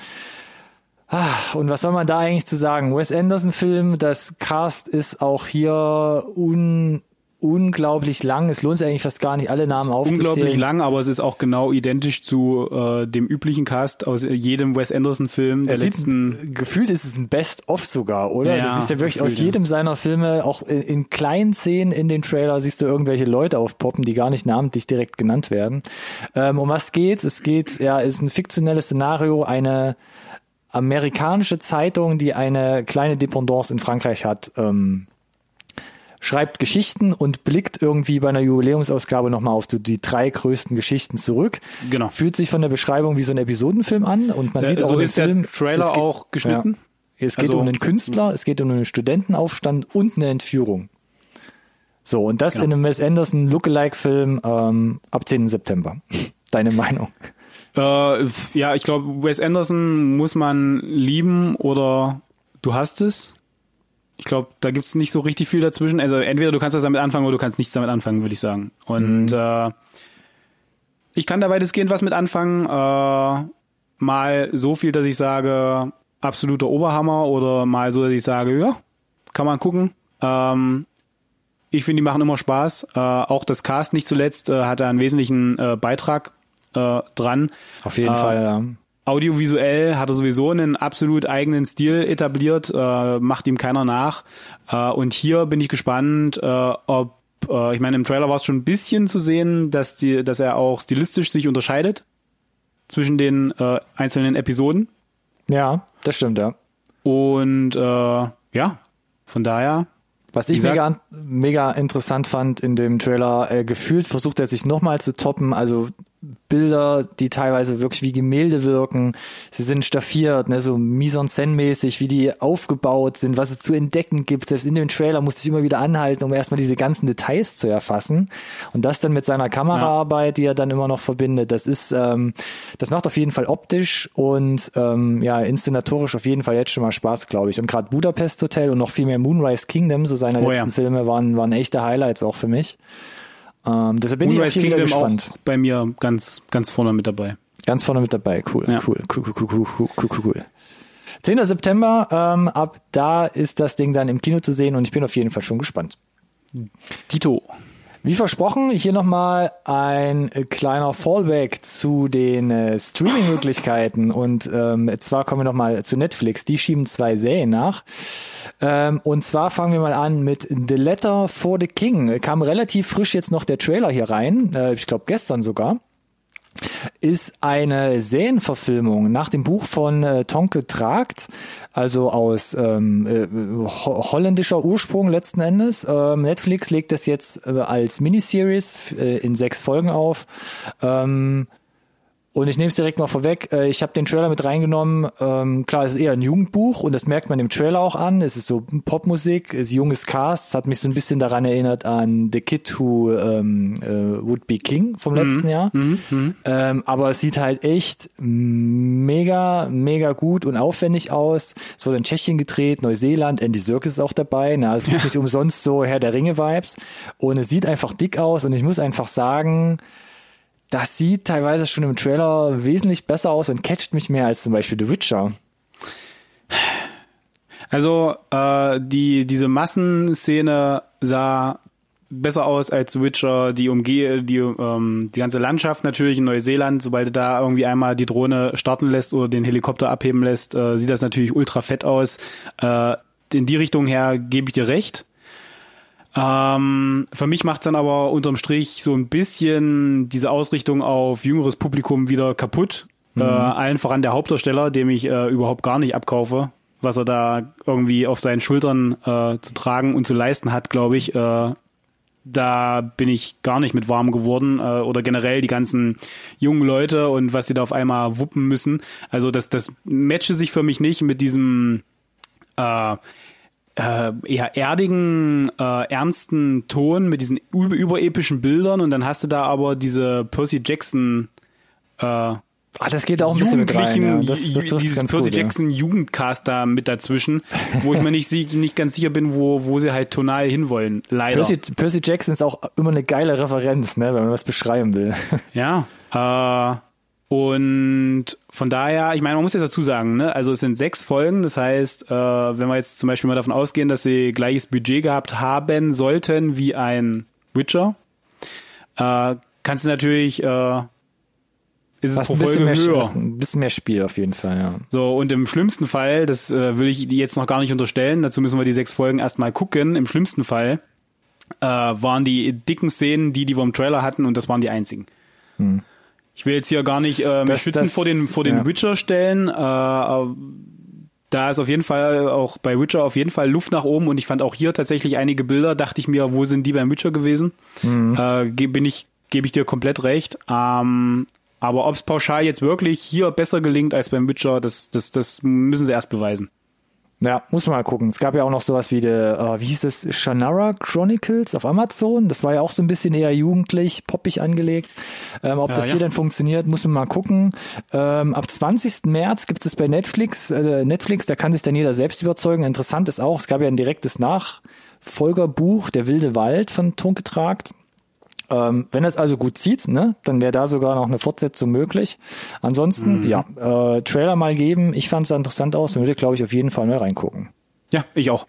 Ah, und was soll man da eigentlich zu sagen? Wes Anderson Film, das Cast ist auch hier un unglaublich lang. Es lohnt sich eigentlich fast gar nicht, alle Namen aufzuzählen. Unglaublich lang, aber es ist auch genau identisch zu äh, dem üblichen Cast aus jedem Wes Anderson-Film der letzten. Sieht, gefühlt ist es ein Best-of sogar, oder? Ja, das ist ja wirklich aus jedem seiner Filme, auch in, in, kleinen Szenen in den Trailer siehst du irgendwelche Leute aufpoppen, die gar nicht namentlich direkt genannt werden. Ähm, um was geht's? Es geht, ja, ist ein fiktionelles Szenario, eine amerikanische Zeitung, die eine kleine Dependance in Frankreich hat, ähm, schreibt Geschichten und blickt irgendwie bei einer Jubiläumsausgabe nochmal auf die, drei größten Geschichten zurück. Genau. Fühlt sich von der Beschreibung wie so ein Episodenfilm an und man äh, sieht so auch in dem Film, der Trailer geht, auch geschnitten. Ja, es geht also, um einen Künstler, es geht um einen Studentenaufstand und eine Entführung. So, und das genau. in einem Wes Anderson Lookalike-Film ähm, ab 10. September. Deine Meinung? Äh, ja, ich glaube, Wes Anderson muss man lieben oder du hast es. Ich glaube, da gibt's nicht so richtig viel dazwischen. Also entweder du kannst das damit anfangen oder du kannst nichts damit anfangen, würde ich sagen. Und mhm. äh, ich kann da weitestgehend was mit anfangen. Äh, mal so viel, dass ich sage, absoluter Oberhammer oder mal so, dass ich sage, ja, kann man gucken. Ähm, ich finde, die machen immer Spaß. Äh, auch das Cast nicht zuletzt äh, hat einen wesentlichen äh, Beitrag äh, dran. Auf jeden äh, Fall, ja. Audiovisuell hat er sowieso einen absolut eigenen Stil etabliert, äh, macht ihm keiner nach. Äh, und hier bin ich gespannt, äh, ob, äh, ich meine, im Trailer war es schon ein bisschen zu sehen, dass, die, dass er auch stilistisch sich unterscheidet zwischen den äh, einzelnen Episoden. Ja, das stimmt, ja. Und äh, ja, von daher Was ich mega, mega interessant fand in dem Trailer, äh, gefühlt versucht er sich nochmal zu toppen. Also Bilder, die teilweise wirklich wie Gemälde wirken. Sie sind staffiert, ne, so mise en scène mäßig, wie die aufgebaut sind, was es zu entdecken gibt. Selbst in dem Trailer musste ich immer wieder anhalten, um erstmal diese ganzen Details zu erfassen. Und das dann mit seiner Kameraarbeit, die er dann immer noch verbindet, das ist, ähm, das macht auf jeden Fall optisch und ähm, ja, inszenatorisch auf jeden Fall jetzt schon mal Spaß, glaube ich. Und gerade Budapest Hotel und noch viel mehr Moonrise Kingdom, so seine Oh ja. letzten Filme, waren, waren echte Highlights auch für mich. Ähm, deshalb bin Moonrise ich auch hier wieder Kingdom gespannt. auch bei mir ganz, ganz vorne mit dabei. Ganz vorne mit dabei. Cool, Ja. cool, cool, cool, cool, cool, cool, cool, cool. 10. September, ähm, ab da ist das Ding dann im Kino zu sehen und ich bin auf jeden Fall schon gespannt. Dito. Wie versprochen, hier nochmal ein kleiner Fallback zu den äh, Streaming-Möglichkeiten und ähm, zwar kommen wir nochmal zu Netflix. Die schieben zwei Serien nach. Ähm, und zwar fangen wir mal an mit The Letter for the King. Kam relativ frisch jetzt noch der Trailer hier rein, äh, ich glaube gestern sogar ist eine Serienverfilmung nach dem Buch von äh, Tonke Tragt, also aus ähm, äh, ho holländischer Ursprung letzten Endes. Ähm, Netflix legt das jetzt äh, als Miniseries äh, in sechs Folgen auf. Ähm, und ich nehme es direkt mal vorweg. Äh, Ich habe den Trailer mit reingenommen. Ähm, klar, es ist eher ein Jugendbuch und das merkt man im Trailer auch an. Es ist so Popmusik, es ist junges Cast. Es hat mich so ein bisschen daran erinnert an The Kid Who ähm, äh, Would Be King vom letzten Jahr. Ähm, aber es sieht halt echt mega, mega gut und aufwendig aus. Es wurde in Tschechien gedreht, Neuseeland, Andy Serkis ist auch dabei. Na, es gibt nicht umsonst so Herr der Ringe-Vibes. Und es sieht einfach dick aus und ich muss einfach sagen, das sieht teilweise schon im Trailer wesentlich besser aus und catcht mich mehr als zum Beispiel The Witcher. Also äh, die diese Massenszene sah besser aus als Witcher, die umgehe, die ähm, die ganze Landschaft natürlich in Neuseeland, sobald du da irgendwie einmal die Drohne starten lässt oder den Helikopter abheben lässt, äh, sieht das natürlich ultra fett aus. Äh, in die Richtung her gebe ich dir recht. Ähm, für mich macht's dann aber unterm Strich so ein bisschen diese Ausrichtung auf jüngeres Publikum wieder kaputt. Äh, allen voran der Hauptdarsteller, dem ich äh, überhaupt gar nicht abkaufe, was er da irgendwie auf seinen Schultern äh, zu tragen und zu leisten hat, glaube ich. Äh, da bin ich gar nicht mit warm geworden äh, oder generell die ganzen jungen Leute und was sie da auf einmal wuppen müssen. Also das, das matche sich für mich nicht mit diesem äh, äh, eher erdigen, äh, ernsten Ton mit diesen über überepischen Bildern und dann hast du da aber diese Percy Jackson äh, Ah, das geht auch ein bisschen mit rein. Ja. Das, das dieses ganz Percy gut, ja. Jackson Jugendcast da mit dazwischen, wo ich mir nicht, nicht ganz sicher bin, wo, wo sie halt tonal hinwollen. Leider. Percy, Percy Jackson ist auch immer eine geile Referenz, ne, wenn man was beschreiben will. Ja. Äh, und von daher, ich meine, man muss jetzt dazu sagen, ne, also es sind sechs Folgen, das heißt, äh, wenn wir jetzt zum Beispiel mal davon ausgehen, dass sie gleiches Budget gehabt haben sollten wie ein Witcher, äh, kannst du natürlich, äh, ist es pro ein bisschen, Folge mehr, höher. was ein bisschen mehr Spiel auf jeden Fall, ja. So, und im schlimmsten Fall, das äh, will ich jetzt noch gar nicht unterstellen, dazu müssen wir die sechs Folgen erstmal gucken. Im schlimmsten Fall äh, waren die dicken Szenen, die die wir im Trailer hatten, und das waren die einzigen. Ich will jetzt hier gar nicht äh, mich Das- schützen das- vor den, vor den ja. Witcher stellen. Äh, da ist auf jeden Fall auch bei Witcher auf jeden Fall Luft nach oben und ich fand auch hier tatsächlich einige Bilder, dachte ich mir, wo sind die beim Witcher gewesen? Äh, ge- bin ich, gebe ich dir komplett recht. Ähm, aber ob es pauschal jetzt wirklich hier besser gelingt als beim Witcher, das, das, das müssen sie erst beweisen. Ja, muss man mal gucken. Es gab ja auch noch sowas wie der, äh, wie hieß das, Shannara Chronicles auf Amazon. Das war ja auch so ein bisschen eher jugendlich, poppig angelegt. Ähm, ob Ja, das ja. hier dann funktioniert, muss man mal gucken. Ähm, ab 20. März gibt es bei Netflix, äh, Netflix, da kann sich dann jeder selbst überzeugen. Interessant ist auch, es gab ja ein direktes Nachfolgerbuch, Der wilde Wald von Tunke Tragt. Ähm, wenn es also gut zieht, ne, dann wäre da sogar noch eine Fortsetzung möglich. Ansonsten, ja, äh, Trailer mal geben. Ich fand es interessant aus und würde, glaube ich, auf jeden Fall mal reingucken. Ja, ich auch.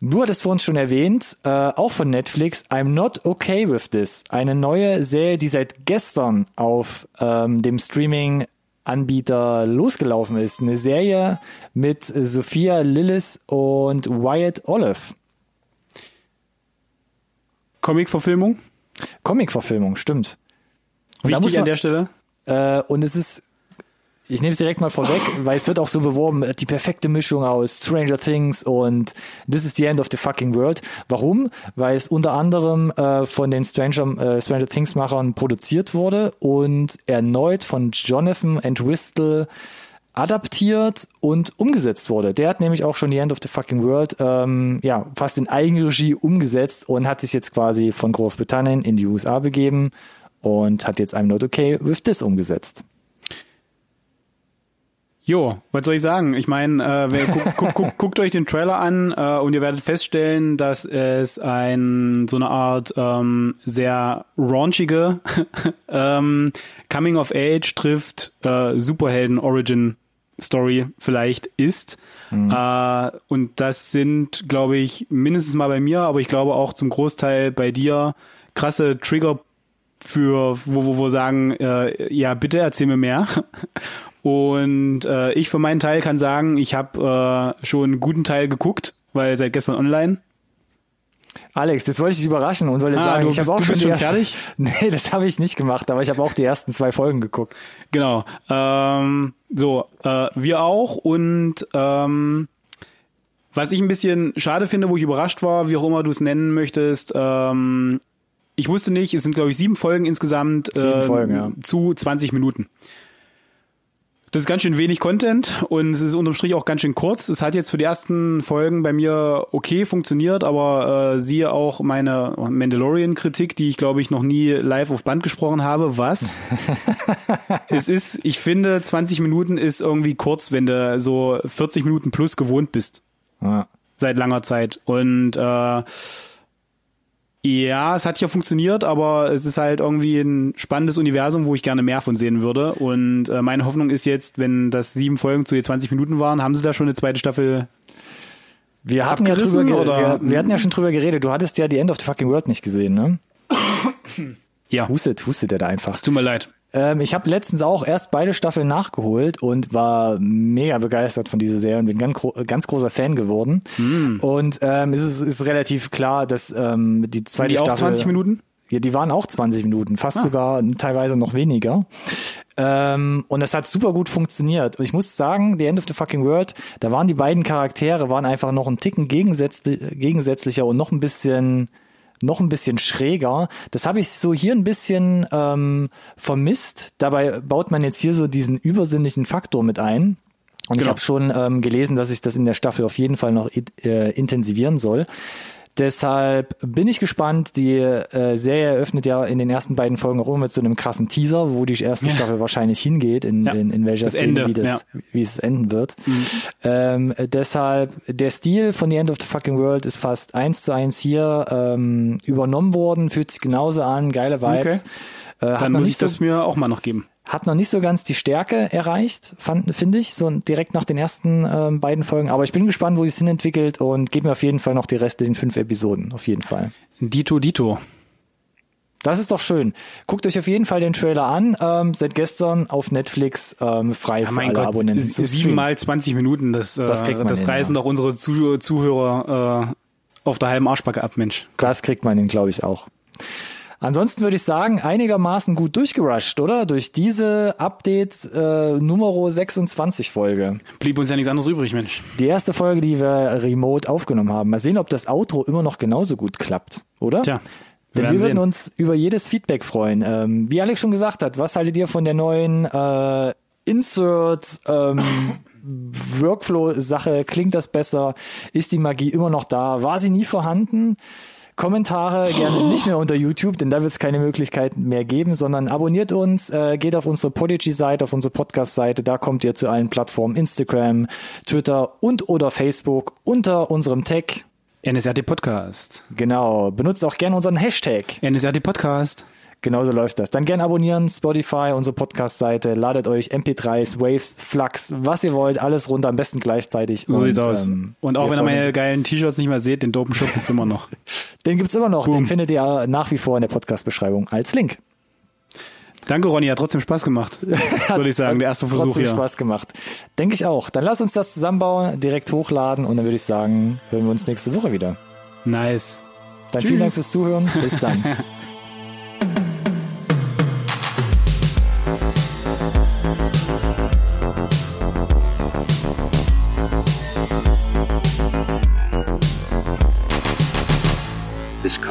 Du hattest vor uns schon erwähnt, äh, auch von Netflix, I'm Not Okay With This. Eine neue Serie, die seit gestern auf ähm, dem Streaming-Anbieter losgelaufen ist. Eine Serie mit Sophia Lillis und Wyatt Olive. Comic-Verfilmung. Comic-Verfilmung, stimmt. Und Wichtig man- an der Stelle. Äh, und es ist ich nehme es direkt mal vorweg, weil es wird auch so beworben, die perfekte Mischung aus Stranger Things und This is the End of the Fucking World. Warum? Weil es unter anderem äh, von den Stranger, äh, Stranger Things Machern produziert wurde und erneut von Jonathan Entwistle adaptiert und umgesetzt wurde. Der hat nämlich auch schon The End of the Fucking World ähm, ja fast in Eigenregie umgesetzt und hat sich jetzt quasi von Großbritannien in die USA begeben und hat jetzt I'm Not Okay with This umgesetzt. Jo, was soll ich sagen? Ich meine, äh, guckt, guckt, guckt, guckt euch den Trailer an äh, und ihr werdet feststellen, dass es ein so eine Art ähm, sehr raunchige ähm, Coming of Age trifft äh, Superhelden Origin Story vielleicht ist. Mhm. Äh, und das sind, glaube ich, mindestens mal bei mir, aber ich glaube auch zum Großteil bei dir krasse Trigger für, wo, wo, wo sagen, äh, ja, bitte erzähl mir mehr. Und äh, ich für meinen Teil kann sagen, ich habe äh, schon einen guten Teil geguckt, weil seit gestern online. Alex, das wollte ich dich überraschen und wollte ah, sagen, ich habe auch schon, schon ersten, fertig. Nee, das habe ich nicht gemacht, aber ich habe auch die ersten zwei Folgen geguckt. Genau. Ähm, so, äh, wir auch und ähm, was ich ein bisschen schade finde, wo ich überrascht war, wie auch immer du es nennen möchtest, ähm, ich wusste nicht, es sind glaube ich sieben Folgen insgesamt sieben äh, Folgen, ja. zu 20 Minuten. Das ist ganz schön wenig Content und es ist unterm Strich auch ganz schön kurz. Es hat jetzt für die ersten Folgen bei mir okay funktioniert, aber äh, siehe auch meine Mandalorian-Kritik, die ich glaube ich noch nie live auf Band gesprochen habe. Was? es ist, ich finde, 20 Minuten ist irgendwie kurz, wenn du so 40 Minuten plus gewohnt bist. Ja. Seit langer Zeit. Und äh, ja, es hat ja funktioniert, aber es ist halt irgendwie ein spannendes Universum, wo ich gerne mehr von sehen würde. Und äh, meine Hoffnung ist jetzt, wenn das sieben Folgen zu je 20 Minuten waren, haben sie da schon eine zweite Staffel wir hatten, ja drüber oder? Wir, wir, hatten ja schon drüber geredet. Du hattest ja die End of the Fucking World nicht gesehen, ne? Ja. Hustet, hustet er da einfach. Es tut mir leid. Ähm, ich habe letztens auch erst beide Staffeln nachgeholt und war mega begeistert von dieser Serie und bin ganz, ganz großer Fan geworden. Mm. Und ähm, es ist, ist relativ klar, dass ähm, die zweite Sind die Staffel. auch 20 Minuten? Ja, die waren auch 20 Minuten, fast ah. sogar teilweise noch weniger. Ähm, und es hat super gut funktioniert. Und ich muss sagen, The End of the Fucking World, da waren die beiden Charaktere, waren einfach noch ein Ticken gegensätzlicher und noch ein bisschen noch ein bisschen schräger. Das habe ich so hier ein bisschen ähm, vermisst. Dabei baut man jetzt hier so diesen übersinnlichen Faktor mit ein. Und genau. ich habe schon ähm, gelesen, dass ich das in der Staffel auf jeden Fall noch äh, intensivieren soll. Deshalb bin ich gespannt. Die äh, Serie eröffnet ja in den ersten beiden Folgen auch mit so einem krassen Teaser, wo die erste ja. Staffel wahrscheinlich hingeht, in, ja. in, in welcher das Szene, Ende. wie, das, ja. wie es enden wird. Mhm. Ähm, deshalb, der Stil von The End of the Fucking World ist fast eins zu eins hier ähm, übernommen worden, fühlt sich genauso an, geile Vibes. Okay. Äh, Dann muss ich das so, mir auch mal noch geben hat noch nicht so ganz die Stärke erreicht, finde ich, so direkt nach den ersten äh, beiden Folgen. Aber ich bin gespannt, wo es hin entwickelt und gebe mir auf jeden Fall noch die restlichen fünf Episoden, auf jeden Fall. Dito, Dito. Das ist doch schön. Guckt euch auf jeden Fall den Trailer an. Ähm, seit gestern auf Netflix ähm, frei ja, für alle Gott, Abonnenten. Sieben mal 20 Minuten, das, äh, das, das hin, reißen ja. doch unsere Zuh Zuhörer äh, auf der halben Arschbacke ab, Mensch. Das kriegt man hin, glaube ich, auch. Ansonsten würde ich sagen, einigermaßen gut durchgerusht, oder? Durch diese Update äh, Nummer 26 Folge. Blieb uns ja nichts anderes übrig, Mensch. Die erste Folge, die wir remote aufgenommen haben. Mal sehen, ob das Outro immer noch genauso gut klappt, oder? Tja. Wir Denn wir würden sehen. uns über jedes Feedback freuen. Ähm, wie Alex schon gesagt hat, was haltet ihr von der neuen äh, Insert ähm, Workflow-Sache? Klingt das besser? Ist die Magie immer noch da? War sie nie vorhanden? Kommentare gerne nicht mehr unter YouTube, denn da wird es keine Möglichkeit mehr geben, sondern abonniert uns, äh, geht auf unsere Podigy-Seite, auf unsere Podcast-Seite, da kommt ihr zu allen Plattformen, Instagram, Twitter und oder Facebook unter unserem Tag. NSRT Podcast. Genau. Benutzt auch gerne unseren Hashtag. NSRT Podcast. Genauso läuft das. Dann gern abonnieren, Spotify, unsere Podcast-Seite, ladet euch MP3s, Waves, Flux, was ihr wollt, alles runter, am besten gleichzeitig. So und, sieht's aus. Ähm, und auch wenn ihr meine geilen T-Shirts nicht mehr seht, den dopen Shop gibt's immer noch. den gibt's immer noch, Boom. den findet ihr nach wie vor in der Podcast-Beschreibung als Link. Danke, Ronny, hat trotzdem Spaß gemacht, würde ich sagen, der erste Versuch trotzdem hier. Spaß gemacht. Denke ich auch. Dann lass uns das zusammenbauen, direkt hochladen und dann würde ich sagen, hören wir uns nächste Woche wieder. Nice. Dann Tschüss. vielen Dank fürs Zuhören. Bis dann.